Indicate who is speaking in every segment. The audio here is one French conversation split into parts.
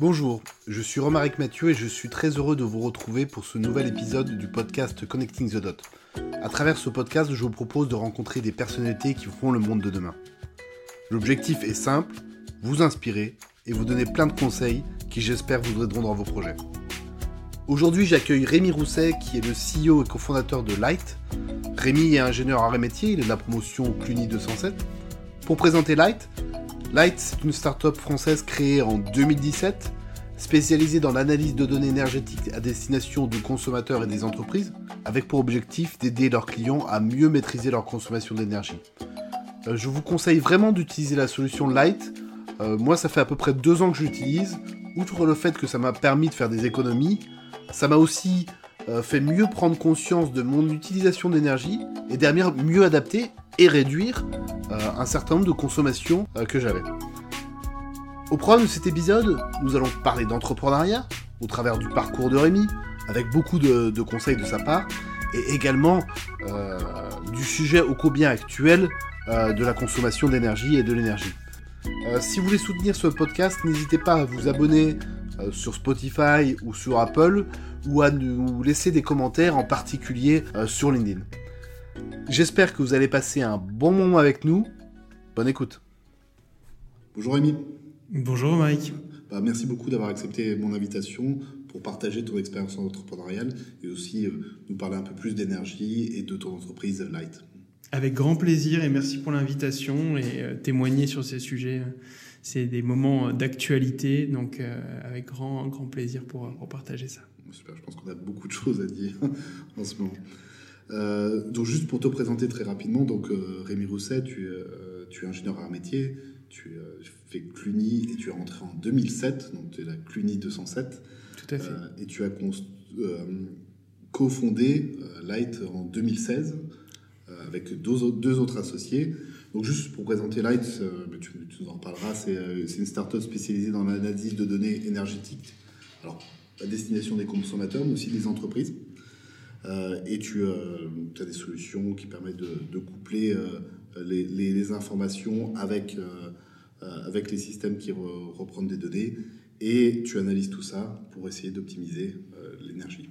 Speaker 1: Bonjour, je suis Romaric Mathieu et je suis très heureux de vous retrouver pour ce nouvel épisode du podcast Connecting the Dot. À travers ce podcast, je vous propose de rencontrer des personnalités qui feront le monde de demain. L'objectif est simple, vous inspirer et vous donner plein de conseils qui j'espère vous aideront dans vos projets. Aujourd'hui, j'accueille Rémi Rousset qui est le CEO et cofondateur de Light. Rémi est ingénieur en métier, il est de la promotion Cluny 207. Pour présenter Light, Light, c'est une start-up française créée en 2017, spécialisée dans l'analyse de données énergétiques à destination de consommateurs et des entreprises, avec pour objectif d'aider leurs clients à mieux maîtriser leur consommation d'énergie. Euh, je vous conseille vraiment d'utiliser la solution Light. Euh, moi, ça fait à peu près deux ans que je l'utilise. Outre le fait que ça m'a permis de faire des économies, ça m'a aussi euh, fait mieux prendre conscience de mon utilisation d'énergie et derrière mieux adapter et réduire euh, un certain nombre de consommations euh, que j'avais. Au programme de cet épisode, nous allons parler d'entrepreneuriat au travers du parcours de Rémi, avec beaucoup de, conseils de sa part, et également du sujet au combien actuel de la consommation d'énergie et de l'énergie. si vous voulez soutenir ce podcast, n'hésitez pas à vous abonner sur Spotify ou sur Apple, ou à nous laisser des commentaires, en particulier sur LinkedIn. J'espère que vous allez passer un bon moment avec nous. Bonne écoute.
Speaker 2: Bonjour Rémi.
Speaker 3: Bonjour Mike.
Speaker 2: Bah, merci beaucoup d'avoir accepté mon invitation pour partager ton expérience entrepreneuriale et aussi euh, nous parler un peu plus d'énergie et de ton entreprise Light.
Speaker 3: Avec grand plaisir et merci pour l'invitation et euh, témoigner sur ces sujets. C'est des moments d'actualité, donc euh, avec grand, grand plaisir pour, pour partager ça.
Speaker 2: Super, je pense qu'on a beaucoup de choses à dire en ce moment. Euh, donc juste pour te présenter très rapidement, donc euh, Rémi Rousset, tu, euh, tu, es ingénieur à métier, tu fais Cluny et tu es rentré en 2007, donc tu es la Cluny 207.
Speaker 3: Tout à fait.
Speaker 2: et tu as cofondé Light en 2016 avec deux, deux, autres associés. Donc juste pour présenter Light, tu, tu, nous en reparleras, c'est une start-up spécialisée dans l'analyse de données énergétiques, alors à destination des consommateurs, mais aussi des entreprises. Euh, et tu euh, as des solutions qui permettent de, coupler euh, les, informations avec, avec les systèmes qui reprennent des données et tu analyses tout ça pour essayer d'optimiser l'énergie.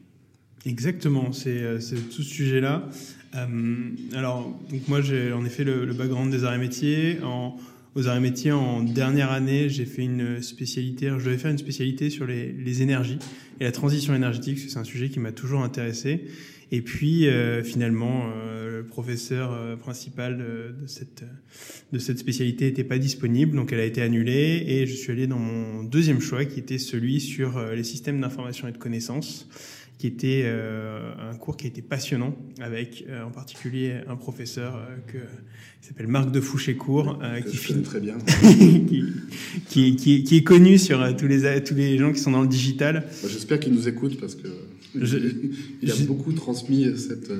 Speaker 3: Exactement, c'est tout ce sujet-là. alors, donc moi, j'ai en effet le, background des arts et métiers. Aux arts et métiers, en dernière année, j'ai fait une spécialité. je devais faire une spécialité sur les, énergies et la transition énergétique, c'est un sujet qui m'a toujours intéressé. Et puis euh, finalement, euh, le professeur euh, principal de, cette de cette spécialité n'était pas disponible, donc elle a été annulée. Et je suis allé dans mon deuxième choix, qui était celui sur les systèmes d'information et de connaissances qui était euh, un cours qui était passionnant, avec euh, en particulier un professeur euh, que, qui s'appelle Marc de Fouchécourt,
Speaker 2: qui, filme très bien,
Speaker 3: qui, qui, qui, est connu sur tous les tous les gens qui sont dans le digital.
Speaker 2: J'espère qu'il nous écoute parce que il a beaucoup transmis cette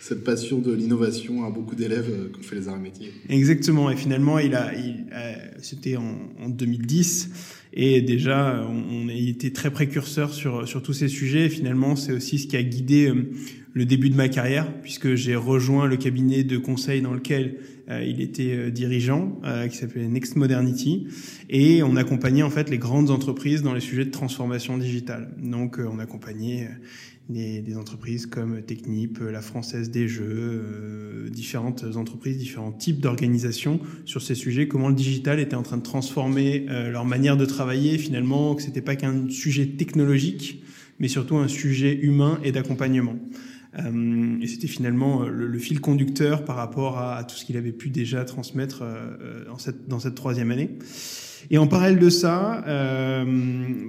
Speaker 2: cette passion de l'innovation à beaucoup d'élèves qui ont fait les arts et métiers.
Speaker 3: Exactement. Et finalement, il a, il, c'était en, en 2010. Et déjà, on, a été très précurseur sur, sur tous ces sujets. Et finalement, c'est aussi ce qui a guidé euh, le début de ma carrière, puisque j'ai rejoint le cabinet de conseil dans lequel euh, il était euh, dirigeant, qui s'appelait Next Modernity, et on accompagnait en fait les grandes entreprises dans les sujets de transformation digitale. Donc, on accompagnait des, entreprises comme Technip, la Française des Jeux, euh, différentes entreprises, différents types d'organisations sur ces sujets, comment le digital était en train de transformer euh, leur manière de travailler, finalement, que c'était pas qu'un sujet technologique, mais surtout un sujet humain et d'accompagnement. Euh, et c'était finalement le, fil conducteur par rapport à, tout ce qu'il avait pu déjà transmettre dans cette, dans cette troisième année. Et en parallèle de ça, euh,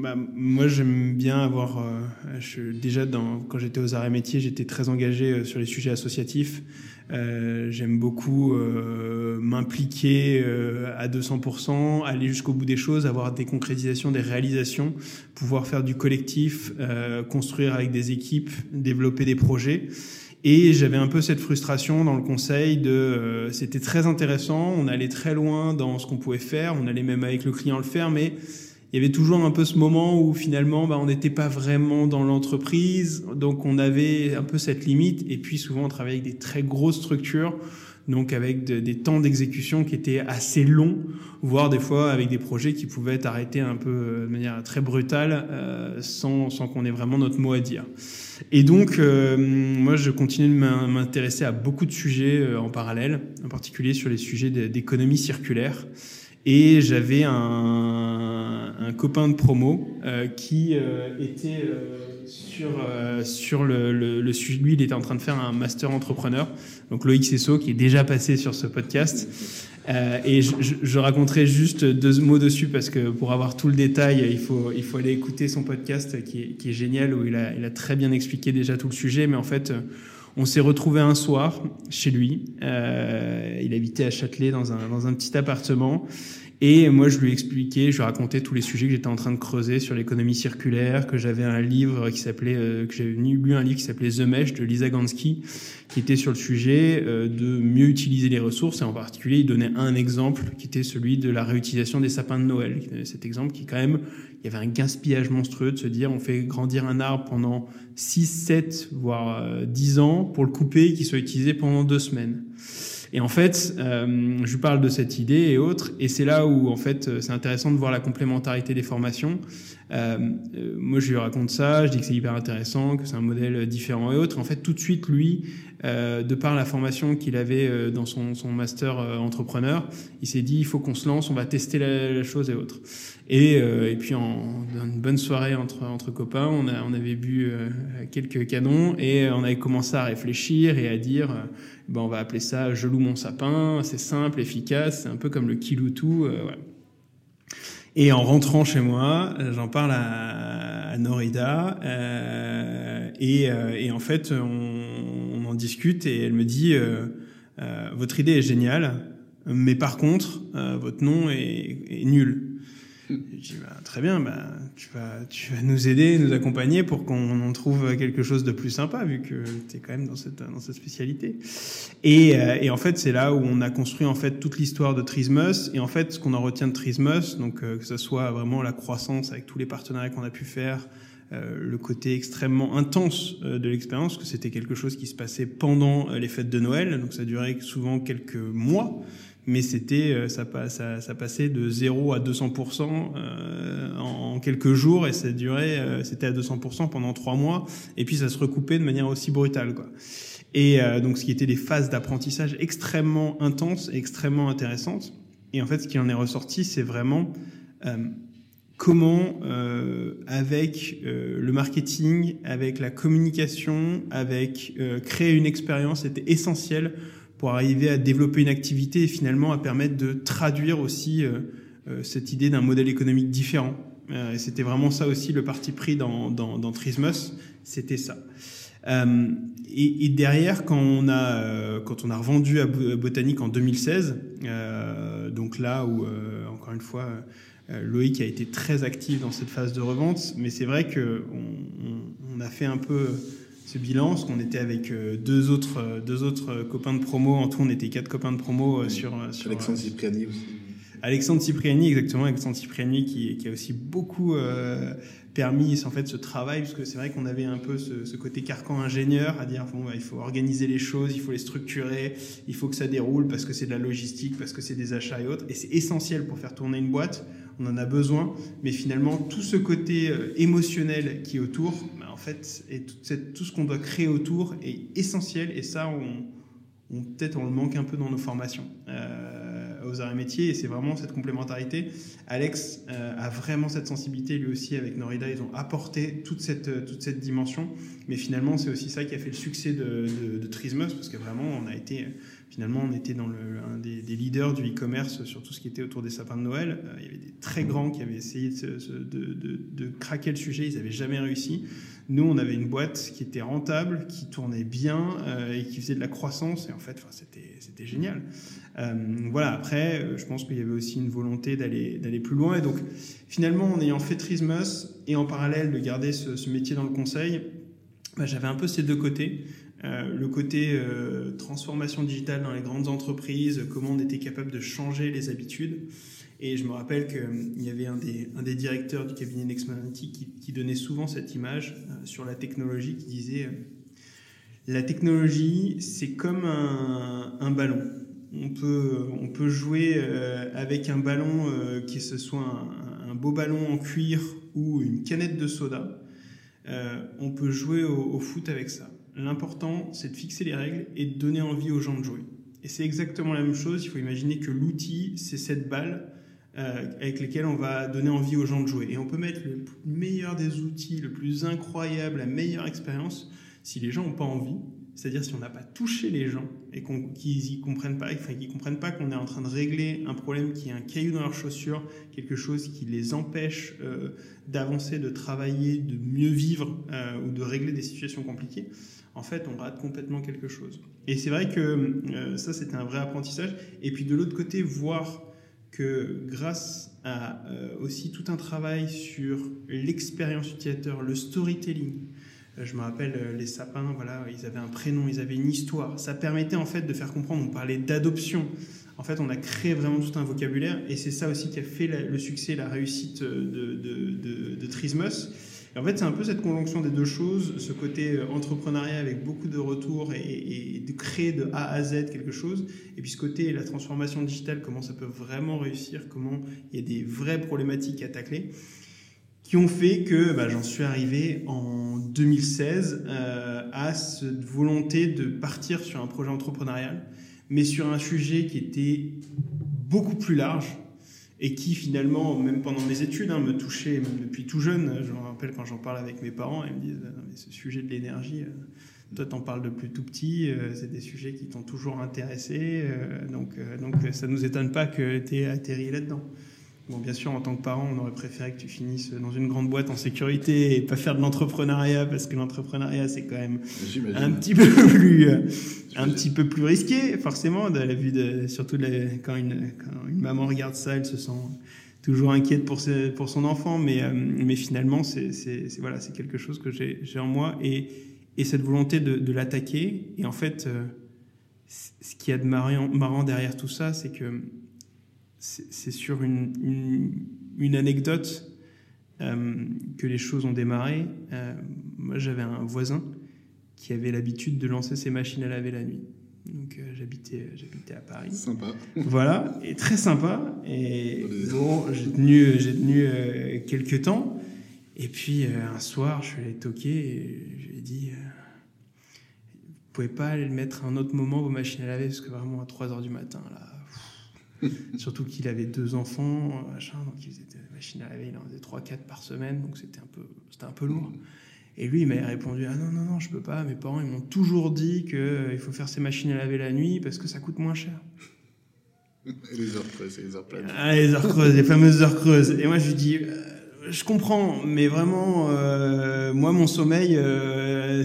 Speaker 3: bah, moi j'aime bien avoir, euh, je, déjà dans, quand j'étais aux et métiers, j'étais très engagé euh, sur les sujets associatifs. Euh, j'aime beaucoup euh, m'impliquer euh, à 200%, aller jusqu'au bout des choses, avoir des concrétisations, des réalisations, pouvoir faire du collectif, construire avec des équipes, développer des projets. Et j'avais un peu cette frustration dans le conseil de euh, c'était très intéressant, on allait très loin dans ce qu'on pouvait faire, on allait même avec le client le faire, mais il y avait toujours un peu ce moment où finalement bah, on n'était pas vraiment dans l'entreprise, donc on avait un peu cette limite. Et puis souvent on travaillait avec des très grosses structures, donc avec des temps d'exécution qui étaient assez longs, voire des fois avec des projets qui pouvaient être arrêtés un peu euh, de manière très brutale, euh, sans, sans qu'on ait vraiment notre mot à dire. Et donc, euh, moi, je continue de m'intéresser à beaucoup de sujets en parallèle, en particulier sur les sujets d'économie circulaire. Et j'avais un, un, copain de promo qui était sur, sur le, le, le, sujet. Lui, il était en train de faire un master entrepreneur donc Loïc Sesso, qui est déjà passé sur ce podcast. Euh, et je, je, raconterai juste deux mots dessus parce que pour avoir tout le détail, il faut, il faut aller écouter son podcast qui est, qui est génial, où il a, il a, très bien expliqué déjà tout le sujet. Mais en fait, on s'est retrouvé un soir chez lui. Euh, il habitait à Châtelet dans un, dans un petit appartement. Et moi, je lui ai expliqué, je lui ai raconté tous les sujets que j'étais en train de creuser sur l'économie circulaire, que j'avais un livre qui s'appelait, euh, que j'avais lu un livre qui s'appelait The Mesh de Lisa Gansky, qui était sur le sujet euh, de mieux utiliser les ressources. Et en particulier, il donnait un exemple qui était celui de la réutilisation des sapins de Noël. Cet exemple qui, quand même, il y avait un gaspillage monstrueux de se dire, on fait grandir un arbre pendant 6, 7, voire 10 euh, ans pour le couper et qu'il soit utilisé pendant deux semaines. Et en fait, euh, je parle de cette idée et autres, et c'est là où en fait c'est intéressant de voir la complémentarité des formations. Euh, euh, moi, je lui raconte ça, je dis que c'est hyper intéressant, que c'est un modèle différent et autres. En fait, tout de suite, lui, euh, de par la formation qu'il avait euh, dans son, son master entrepreneur, il s'est dit il faut qu'on se lance, on va tester la, la chose et autres. Et, et puis, en, une bonne soirée entre, entre copains, on, a, on avait bu quelques canons et on avait commencé à réfléchir et à dire ben, on va appeler ça je loue mon sapin, c'est simple, efficace, c'est un peu comme le kiloutou. Euh. Et en rentrant chez moi, j'en parle à, Norida euh, et, euh, en fait on, en discute et elle me dit euh, euh votre idée est géniale, mais par contre votre nom est nul. Je dis bah, très bien, bah, tu, vas, tu vas nous aider, nous accompagner pour qu'on en trouve quelque chose de plus sympa, vu que tu es quand même dans cette, dans cette spécialité. Et, euh, et en fait, c'est là où on a construit en fait toute l'histoire de Trismus. Et en fait, ce qu'on en retient de Trismus, donc euh, que ce soit vraiment la croissance avec tous les partenariats qu'on a pu faire, euh, le côté extrêmement intense euh, de l'expérience, que c'était quelque chose qui se passait pendant les fêtes de Noël, donc ça durait souvent quelques mois mais c'était euh, ça, ça, ça, passait de 0 à 200% euh, en, quelques jours et ça durait euh, c'était à 200% pendant trois mois et puis ça se recoupait de manière aussi brutale quoi. Et euh, donc ce qui était des phases d'apprentissage extrêmement intenses et extrêmement intéressantes. Et en fait ce qui en est ressorti c'est vraiment euh, comment avec le marketing, avec la communication, avec créer une expérience était essentiel pour arriver à développer une activité et finalement à permettre de traduire aussi euh, euh, cette idée d'un modèle économique différent. Euh, et c'était vraiment ça aussi le parti pris dans, dans, Trismus, c'était ça. Et, derrière, quand on a quand on a revendu à Botanique en 2016, euh, donc là où encore une fois Loïc a été très actif dans cette phase de revente, mais c'est vrai que on, a fait un peu ce bilan, parce qu'on était avec euh, deux autres, euh, deux autres euh, copains de promo. En tout, on était quatre copains de promo sur, sur
Speaker 2: Alexandre Cipriani aussi.
Speaker 3: Alexandre Cipriani, exactement, Alexandre Cipriani qui, qui a aussi beaucoup euh, permis en fait ce travail, parce que c'est vrai qu'on avait un peu ce, ce, côté carcan ingénieur à dire bon, bah, il faut organiser les choses, il faut les structurer, il faut que ça déroule parce que c'est de la logistique, parce que c'est des achats et autres, et c'est essentiel pour faire tourner une boîte. On en a besoin, mais finalement tout ce côté émotionnel qui est autour, fait, et tout, ce qu'on doit créer autour est essentiel, et ça, on, peut-être on le manque un peu dans nos formations. Euh, aux arts et métiers et c'est vraiment cette complémentarité. Alex euh, a vraiment cette sensibilité lui aussi avec Norida, ils ont apporté toute cette, euh, toute cette dimension, mais finalement c'est aussi ça qui a fait le succès de, de, parce que vraiment on a été finalement on était dans le, un des, leaders du e-commerce sur tout ce qui était autour des sapins de Noël. Il y avait des très grands qui avaient essayé de craquer le sujet, ils n'avaient jamais réussi. Nous, on avait une boîte qui était rentable, qui tournait bien euh, et qui faisait de la croissance. Et en fait, c'était génial. Euh, voilà, après, euh, je pense qu'il y avait aussi une volonté d'aller plus loin. Et donc, finalement, en ayant fait Trismus et en parallèle de garder ce, métier dans le conseil, bah, j'avais un peu ces deux côtés. Le côté transformation digitale dans les grandes entreprises, comment on était capable de changer les habitudes. Et je me rappelle qu'il euh, y avait un des, directeurs du cabinet Nextmanity qui, qui donnait souvent cette image euh, sur la technologie, qui disait euh, la technologie, c'est comme un, ballon. on peut, on peut jouer avec un ballon, qui ce soit un, beau ballon en cuir ou une canette de soda. on peut jouer au, foot avec ça. L'important, c'est de fixer les règles et de donner envie aux gens de jouer. Et c'est exactement la même chose. Il faut imaginer que l'outil, c'est cette balle euh, avec lesquels on va donner envie aux gens de jouer. Et on peut mettre le meilleur des outils, le plus incroyable, la meilleure expérience, si les gens n'ont pas envie, c'est-à-dire si on n'a pas touché les gens et qu'ils ne comprennent pas, enfin, qu'ils comprennent pas qu'on est en train de régler un problème qui est un caillou dans leur chaussure, quelque chose qui les empêche euh, d'avancer, de travailler, de mieux vivre euh, ou de régler des situations compliquées, en fait, on rate complètement quelque chose. Et c'est vrai que ça, c'était un vrai apprentissage. Et puis de l'autre côté, voir que grâce à euh, aussi tout un travail sur l'expérience utilisateur, le storytelling, euh, je me rappelle euh, les sapins, voilà, ils avaient un prénom, ils avaient une histoire. Ça permettait en fait de faire comprendre. On parlait d'adoption. En fait, on a créé vraiment tout un vocabulaire, et c'est ça aussi qui a fait le succès, la réussite de, de, de, de En fait, c'est un peu cette conjonction des deux choses, ce côté euh, entrepreneuriat avec beaucoup de retours et, de créer de A à Z quelque chose, et puis ce côté la transformation digitale, comment ça peut vraiment réussir, comment il y a des vraies problématiques à tacler, qui ont fait que bah, j'en suis arrivé en 2016 euh, à cette volonté de partir sur un projet entrepreneurial, mais sur un sujet qui était beaucoup plus large et qui finalement, même pendant mes études, hein, me touchait même depuis tout jeune. Je me rappelle quand j'en parle avec mes parents, ils me disent non, mais ce sujet de l'énergie, euh, toi t'en parles depuis tout petit, euh, c'est des sujets qui t'ont toujours intéressé, euh, donc, donc ça nous étonne pas que tu aies atterri là-dedans. Bon, bien sûr, en tant que parent, on aurait préféré que tu finisses dans une grande boîte en sécurité et pas faire de l'entrepreneuriat parce que l'entrepreneuriat, c'est quand même un petit peu plus, euh, un petit peu plus risqué, forcément, de la vue de, surtout quand, une, quand une maman regarde ça, elle se sent toujours inquiète pour, pour son enfant, mais, euh, mais finalement, c'est voilà, c'est quelque chose que j'ai en moi et, et cette volonté de, de l'attaquer. Et en fait, euh, ce qui est de marrant, marrant derrière tout ça, c'est que c'est sur une, une, anecdote euh, que les choses ont démarré. Euh, moi, j'avais un voisin qui avait l'habitude de lancer ses machines à laver la nuit. Donc euh, j'habitais, j'habitais à Paris.
Speaker 2: Sympa.
Speaker 3: Voilà, et très sympa. Et bon, j'ai tenu, j'ai tenu quelques temps. Et puis un soir, je suis allé toquer et je lui ai dit Vous pouvez pas aller le mettre à un autre moment, vos machines à laver, parce que vraiment à 3 h du matin, là, Surtout qu'il avait deux enfants, machin, donc il faisait des machines à laver, il en faisait 3-4 par semaine, donc c'était un peu, c'était un peu lourd. Et lui, il m'a répondu Ah non, non, non, je peux pas. Mes parents, ils m'ont toujours dit qu'il euh, faut faire ces machines à laver la nuit parce que ça coûte moins cher.
Speaker 2: les heures creuses, les heures pleines.
Speaker 3: Ah, les heures creuses, les fameuses heures creuses. Et moi, je lui dis euh, Je comprends, mais vraiment, euh, moi, mon sommeil,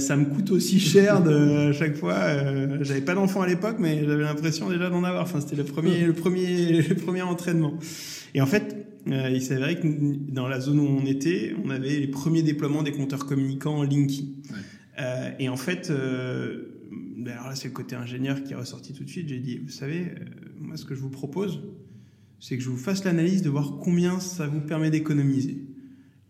Speaker 3: ça me coûte aussi cher de, à chaque fois. Euh, j'avais pas d'enfant à l'époque, mais j'avais l'impression déjà d'en avoir. Enfin, c'était le premier, le premier, le premier entraînement. Et en fait, euh, il s'avérait que dans la zone où on était, on avait les premiers déploiements des compteurs communicants Linky. Euh, et en fait, ben alors là, c'est le côté ingénieur qui est ressorti tout de suite. J'ai dit, vous savez, moi, ce que je vous propose, c'est que je vous fasse l'analyse de voir combien ça vous permet d'économiser.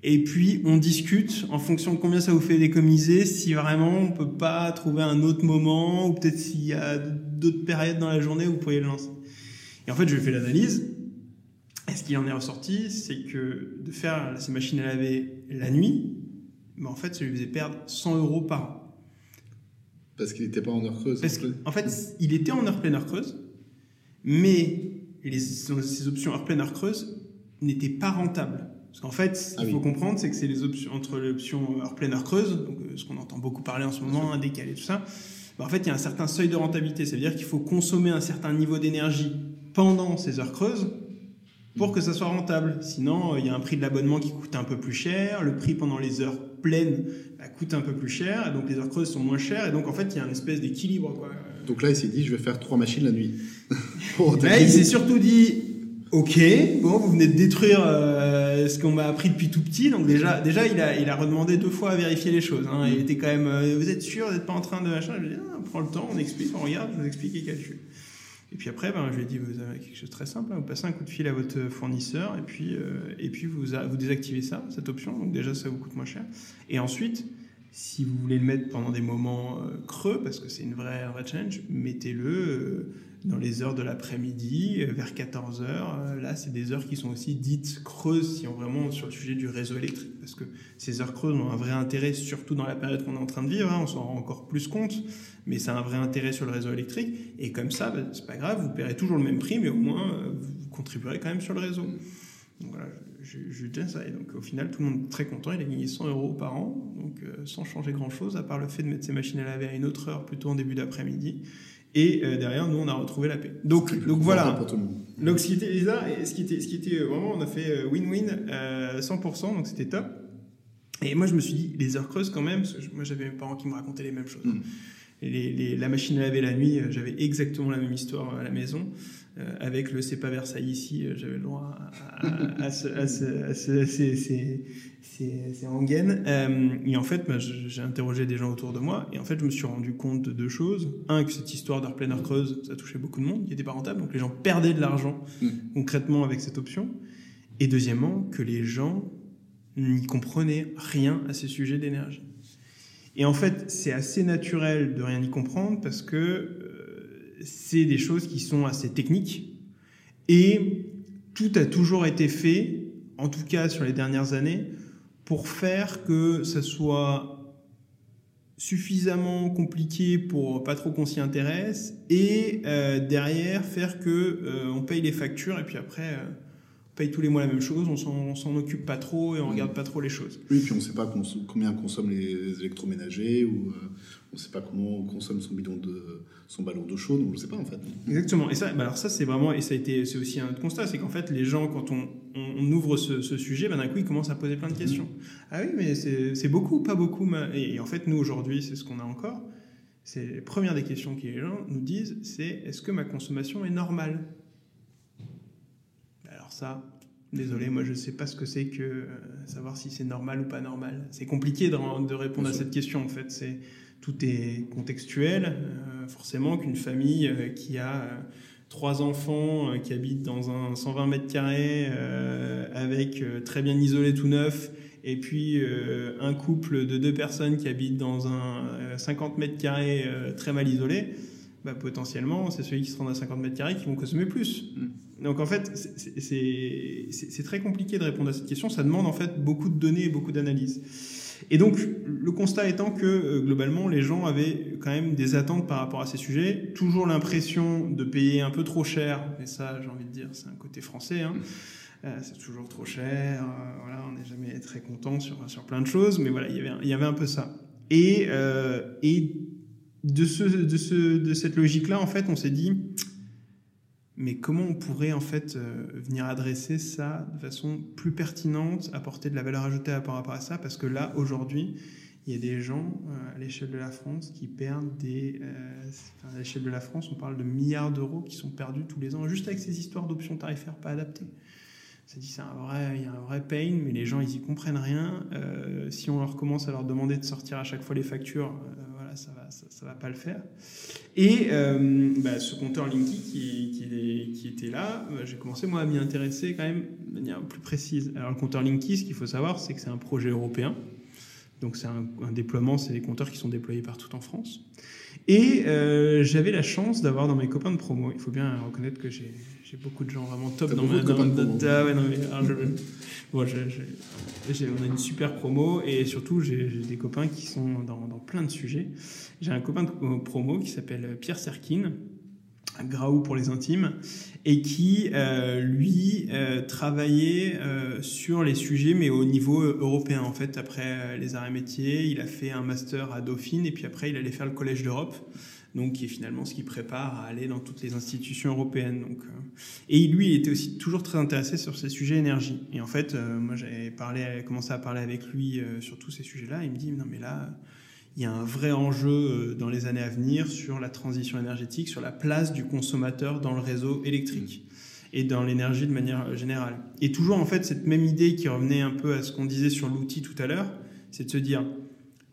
Speaker 3: Et puis, on discute en fonction de combien ça vous fait d'économiser, si vraiment on peut pas trouver un autre moment, ou peut-être s'il y a d'autres périodes dans la journée où vous pourriez le lancer. Et en fait, je fais l'analyse. Et ce qui en est ressorti, c'est que de faire ces machines à laver la nuit, ben en fait, ça lui faisait perdre 100 euros par an.
Speaker 2: Parce qu'il n'était pas en heure creuse.
Speaker 3: Parce en fait, il était en heure pleine heure creuse, mais les, ces options heure pleine heure creuse n'étaient pas rentables. Parce qu'en fait, ce qu'il ah faut comprendre, c'est que c'est les options entre l'option heure pleine, heure creuse, donc euh, ce qu'on entend beaucoup parler en ce moment, un décalé, tout ça. Bah, en fait, il y a un certain seuil de rentabilité. Ça veut dire qu'il faut consommer un certain niveau d'énergie pendant ces heures creuses pour que ça soit rentable. Sinon, euh, il y a un prix de l'abonnement qui coûte un peu plus cher, le prix pendant les heures pleines bah, coûte un peu plus cher, et donc les heures creuses sont moins chères, et donc en fait, il y a une espèce d'équilibre.
Speaker 2: Donc là, il s'est dit, je vais faire trois machines la nuit.
Speaker 3: là, il s'est surtout dit, Ok, bon, vous venez de détruire euh, ce qu'on m'a appris depuis tout petit, donc déjà, déjà, il a, il a redemandé deux fois à vérifier les choses. Hein. Il était quand même, euh, vous êtes sûr, vous n'êtes pas en train de machin? Je lui ai dit, ah, prends le temps, on explique, on regarde, je vous explique et calcule. Et puis après, ben, je lui ai dit, vous avez quelque chose de très simple, hein. vous passez un coup de fil à votre fournisseur et puis, euh, et puis vous, vous désactivez ça, cette option. Donc déjà, ça vous coûte moins cher. Et ensuite, si vous voulez le mettre pendant des moments creux, parce que c'est une vraie, un challenge, mettez-le dans les heures de l'après-midi, euh, vers 14 heures. Euh, là, c'est des heures qui sont aussi dites creuses, si on vraiment sur le sujet du réseau électrique, parce que ces heures creuses ont un vrai intérêt, surtout dans la période qu'on est en train de vivre. Hein, on s'en rend encore plus compte, mais ça a un vrai intérêt sur le réseau électrique. Et comme ça, bah, c'est pas grave, vous paierez toujours le même prix, mais au moins euh, vous contribuerez quand même sur le réseau. Donc voilà, je, je, je ça. Et donc au final, tout le monde est très content. Il a gagné 100 euros par an, donc sans changer grand-chose, à part le fait de mettre ses machines à laver à une autre heure, plutôt en début d'après-midi. Et euh, derrière, nous, on a retrouvé la paix. Donc, donc voilà. Donc, ce qui était, ce qui était, ce qui était vraiment, on a fait euh, win-win, euh, 100%, donc c'était top. Et moi, je me suis dit, les heures creuses quand même, parce que moi, j'avais mes parents qui me racontaient les mêmes choses. Mm. Les, les, la machine à laver la nuit, euh, j'avais exactement la même histoire à la maison. Euh, avec le C'est pas Versailles ici, euh, j'avais le droit à, à, à, ce, à, ce, à ce, ces, rengaines. Euh, et en fait, bah, j'ai interrogé des gens autour de moi, et en fait, je me suis rendu compte de deux choses. Un, que cette histoire d'heure pleine, heure creuse, ça touchait beaucoup de monde, qui n'était pas rentable, donc les gens perdaient de l'argent mmh. concrètement avec cette option. Et deuxièmement, que les gens n'y comprenaient rien à ces sujets d'énergie. Et en fait, c'est assez naturel de rien y comprendre parce que c'est des choses qui sont assez techniques. Et tout a toujours été fait, en tout cas sur les dernières années, pour faire que ça soit suffisamment compliqué pour pas trop qu'on s'y intéresse et euh, derrière faire que euh, on paye les factures et puis après euh, paye tous les mois la même chose, on s'en occupe pas trop et on regarde pas trop les choses.
Speaker 2: Oui, puis on sait pas combien consomment les électroménagers ou on sait pas comment on consomme son bidon de son ballon d'eau chaude, on ne sait pas en fait.
Speaker 3: Exactement. Et ça, bah alors ça c'est vraiment et ça a été c'est aussi un autre constat, c'est qu'en fait les gens quand on, on, ouvre ce, ce sujet, ben d'un coup ils commencent à poser plein de questions. Mmh. Ah oui, mais c'est beaucoup, pas beaucoup. Et, et en fait nous aujourd'hui c'est ce qu'on a encore. C'est première des questions que les gens nous disent, c'est est-ce que ma consommation est normale? Ça, Désolé, moi je ne sais pas ce que c'est que euh, savoir si c'est normal ou pas normal. C'est compliqué de, de répondre à cette question en fait. C'est tout est contextuel. Euh, forcément qu'une famille euh, qui a trois enfants qui habitent dans un 120 mètres carrés avec très bien isolé tout neuf et puis un couple de deux personnes qui habitent dans un 50 mètres carrés très mal isolé, bah, potentiellement, c'est ceux qui se rendent à 50 mètres carrés qui vont consommer plus. Mm. Donc en fait, c'est très compliqué de répondre à cette question. Ça demande en fait beaucoup de données et beaucoup d'analyses. Et donc, le constat étant que euh, globalement, les gens avaient quand même des attentes par rapport à ces sujets, toujours l'impression de payer un peu trop cher, et ça, j'ai envie de dire, c'est un côté français. Hein. Euh, c'est toujours trop cher, euh, voilà, on n'est jamais très content sur, sur plein de choses, mais voilà, il y avait, un peu ça. Et, et de, ce, de, ce, de cette logique-là, en fait, on s'est dit, mais comment on pourrait en fait euh, venir adresser ça de façon plus pertinente, apporter de la valeur ajoutée par rapport à ça? Parce que là, aujourd'hui, il y a des gens euh, à l'échelle de la France qui perdent des... Euh, à l'échelle de la France, on parle de milliards d'euros qui sont perdus tous les ans, juste avec ces histoires d'options tarifaires pas adaptées. Ça dit, c'est un vrai, il y a un vrai pain, mais les gens, ils y comprennent rien. si on leur commence à leur demander de sortir à chaque fois les factures, ça va, pas le faire. Et euh, bah, ce compteur Linky qui, qui, était là, bah, j'ai commencé moi à m'y intéresser quand même de manière plus précise. Alors le compteur Linky, ce qu'il faut savoir, c'est que c'est un projet européen. Donc c'est un, déploiement, c'est des compteurs qui sont déployés partout en France. Et euh, j'avais la chance d'avoir dans mes copains de promo, il faut bien reconnaître que j'ai beaucoup de gens vraiment top dans ma... Dans, ah ouais, non, mais, Bon, on a une super promo et surtout j'ai des copains qui sont dans, dans plein de sujets. J'ai un copain de promo qui s'appelle Pierre Serkin, Graou pour les intimes, et qui, euh, lui, euh, travaillait euh, sur les sujets, mais au niveau européen. En fait, après les arts et métiers, il a fait un master à Dauphine, et puis après, il allait faire le Collège d'Europe donc qui est finalement ce qui prépare à aller dans toutes les institutions européennes. Donc, euh. et lui, il était aussi toujours très intéressé sur ces sujets énergie. Et en fait, euh, moi, j'avais parlé, commencé à parler avec lui euh, sur tous ces sujets-là. Il me dit non, mais là, il y a un vrai enjeu dans les années à venir sur la transition énergétique, sur la place du consommateur dans le réseau électrique et dans l'énergie de manière générale. Et toujours en fait cette même idée qui revenait un peu à ce qu'on disait sur l'outil tout à l'heure, c'est de se dire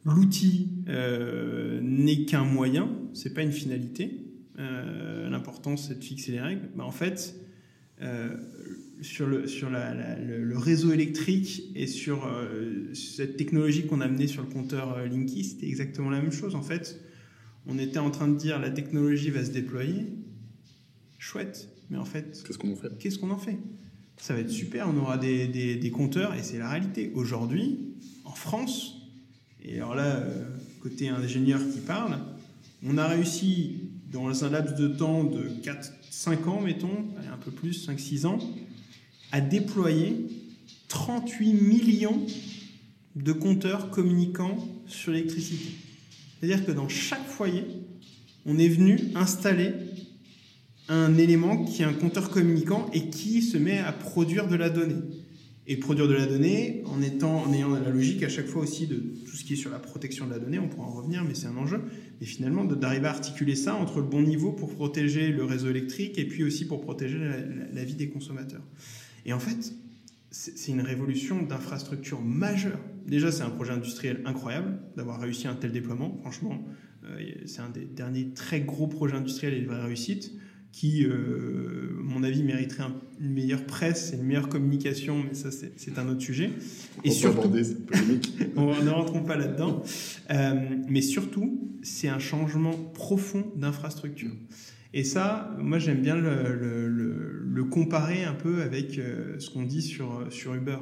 Speaker 3: L'outil euh, n'est qu'un moyen, c'est pas une finalité. Euh, L'important c'est de fixer les règles. Bah, en fait, euh, sur, le, sur la, le, réseau électrique et sur euh, cette technologie qu'on a amenée sur le compteur Linky, c'était exactement la même chose. En fait, on était en train de dire la technologie va se déployer, chouette, mais en fait,
Speaker 2: Qu'est-ce qu'on en fait?
Speaker 3: qu'est-ce qu'on en fait? Ça va être super, on aura des, des- des compteurs, et c'est la réalité. Aujourd'hui, en France, et alors là, euh, côté ingénieur qui parle, on a réussi, dans un laps de temps de 4-5 ans, mettons, un peu plus, 5-6 ans, à déployer 38 millions de compteurs communicants sur l'électricité. C'est-à-dire que dans chaque foyer, on est venu installer un élément qui est un compteur communicant et qui se met à produire de la donnée. Et produire de la donnée en, étant, en ayant la logique à chaque fois aussi de tout ce qui est sur la protection de la donnée, on pourra en revenir, mais c'est un enjeu. Et finalement, d'arriver à articuler ça entre le bon niveau pour protéger le réseau électrique et puis aussi pour protéger la, vie des consommateurs. Et en fait, c'est c'est une révolution d'infrastructure majeure. Déjà, c'est un projet industriel incroyable d'avoir réussi un tel déploiement. Franchement, euh, c'est un des derniers très gros projets industriels et de vraie réussite qui, euh, à mon avis, mériterait un- une meilleure presse et une meilleure communication, mais ça, c'est un autre sujet.
Speaker 2: On
Speaker 3: Et surtout,
Speaker 2: polémique.
Speaker 3: on ne rentrons pas là-dedans. Euh, mais surtout, c'est un changement profond d'infrastructure. Et ça, moi, j'aime bien le, le- le- le comparer un peu avec euh, ce qu'on dit sur, sur Uber.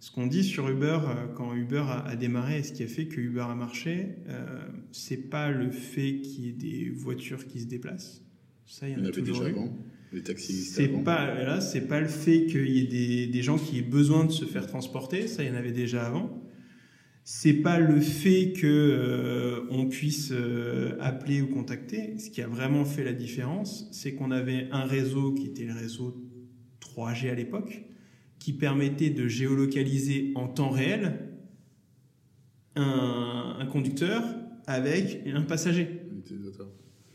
Speaker 3: Ce qu'on dit sur Uber, quand Uber a, a démarré et ce qui a fait que Uber a marché, euh, c'est pas le fait qu'il y ait des voitures qui se déplacent. Ça, il y
Speaker 2: Il
Speaker 3: en
Speaker 2: y en
Speaker 3: a
Speaker 2: avait
Speaker 3: toujours
Speaker 2: déjà
Speaker 3: eu.
Speaker 2: avant. Les taxis
Speaker 3: C'est pas là, c'est pas le fait qu'il y ait des, des gens qui aient besoin de se faire transporter, ça il y en avait déjà avant. C'est pas le fait que euh, on puisse euh, appeler ou contacter. Ce qui a vraiment fait la différence, c'est qu'on avait un réseau qui était le réseau 3G à l'époque, qui permettait de géolocaliser en temps réel un, un conducteur avec un passager.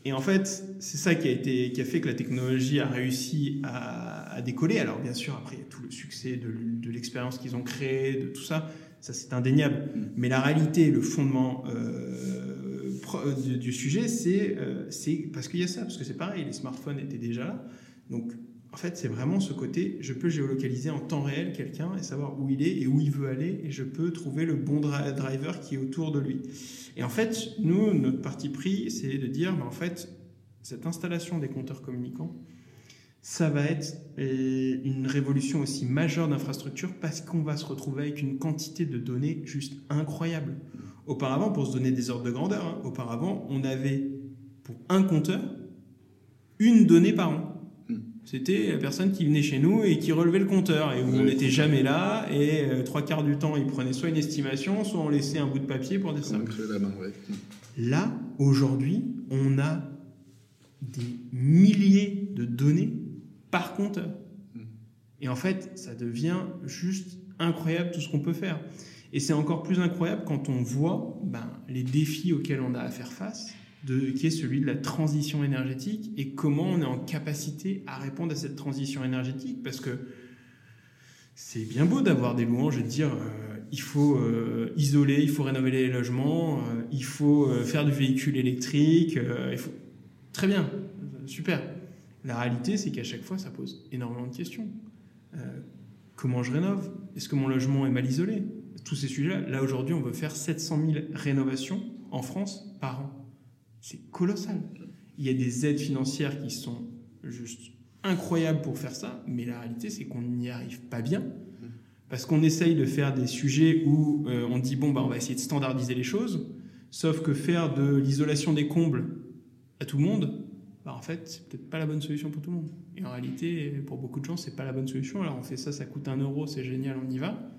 Speaker 3: Et en fait, c'est ça qui a, été, qui a fait que la technologie a réussi à, à décoller. Alors bien sûr, après, il y a tout le succès de, l'expérience qu'ils ont créée, de tout ça, ça c'est indéniable. Mais la réalité, le fondement euh, euh, du, du sujet, c'est euh, c'est parce qu'il y a ça, parce que c'est pareil, les smartphones étaient déjà là. Donc en fait, c'est vraiment ce côté, je peux géolocaliser en temps réel quelqu'un et savoir où il est et où il veut aller, et je peux trouver le bon dri- driver qui est autour de lui. Et en fait, nous, notre parti pris, c'est de dire, bah, en fait, cette installation des compteurs communicants, ça va être euh, une révolution aussi majeure d'infrastructure parce qu'on va se retrouver avec une quantité de données juste incroyable. Auparavant, pour se donner des ordres de grandeur, hein, auparavant, on avait pour un compteur une donnée par an.
Speaker 2: Hmm.
Speaker 3: C'était la personne qui venait chez nous et qui relevait le compteur et où on n'était jamais là et euh, trois quarts du temps, il prenait soit une estimation, soit on laissait un bout de papier pour dire ça.
Speaker 2: La main, ouais.
Speaker 3: Là, aujourd'hui, on a des milliers de données par compteur.
Speaker 2: Mm.
Speaker 3: Et en fait, ça devient juste incroyable tout ce qu'on peut faire. Et c'est encore plus incroyable quand on voit ben, les défis auxquels on a à faire face, qui est celui de la transition énergétique et comment on est en capacité à répondre à cette transition énergétique. Parce que c'est bien beau d'avoir des louanges et de dire euh, il faut euh, isoler, il faut rénover les logements, euh, il faut euh, faire du véhicule électrique, très bien, super. La réalité, c'est qu'à chaque fois, ça pose énormément de questions. Comment je rénove? Est-ce que mon logement est mal isolé? Tous ces sujets-là. Là, aujourd'hui, on veut faire 700 000 rénovations en France par an. C'est colossal. Il y a des aides financières qui sont juste incroyables pour faire ça, mais la réalité, c'est qu'on n'y arrive pas bien. Parce qu'on essaye de faire des sujets où euh, on dit, bon, bah, on va essayer de standardiser les choses, sauf que faire de l'isolation des combles à tout le monde, bah, en fait, c'est peut-être pas la bonne solution pour tout le monde. Et en réalité, pour beaucoup de gens, c'est pas la bonne solution. Alors on fait ça, ça coûte un euro, c'est génial, on y va.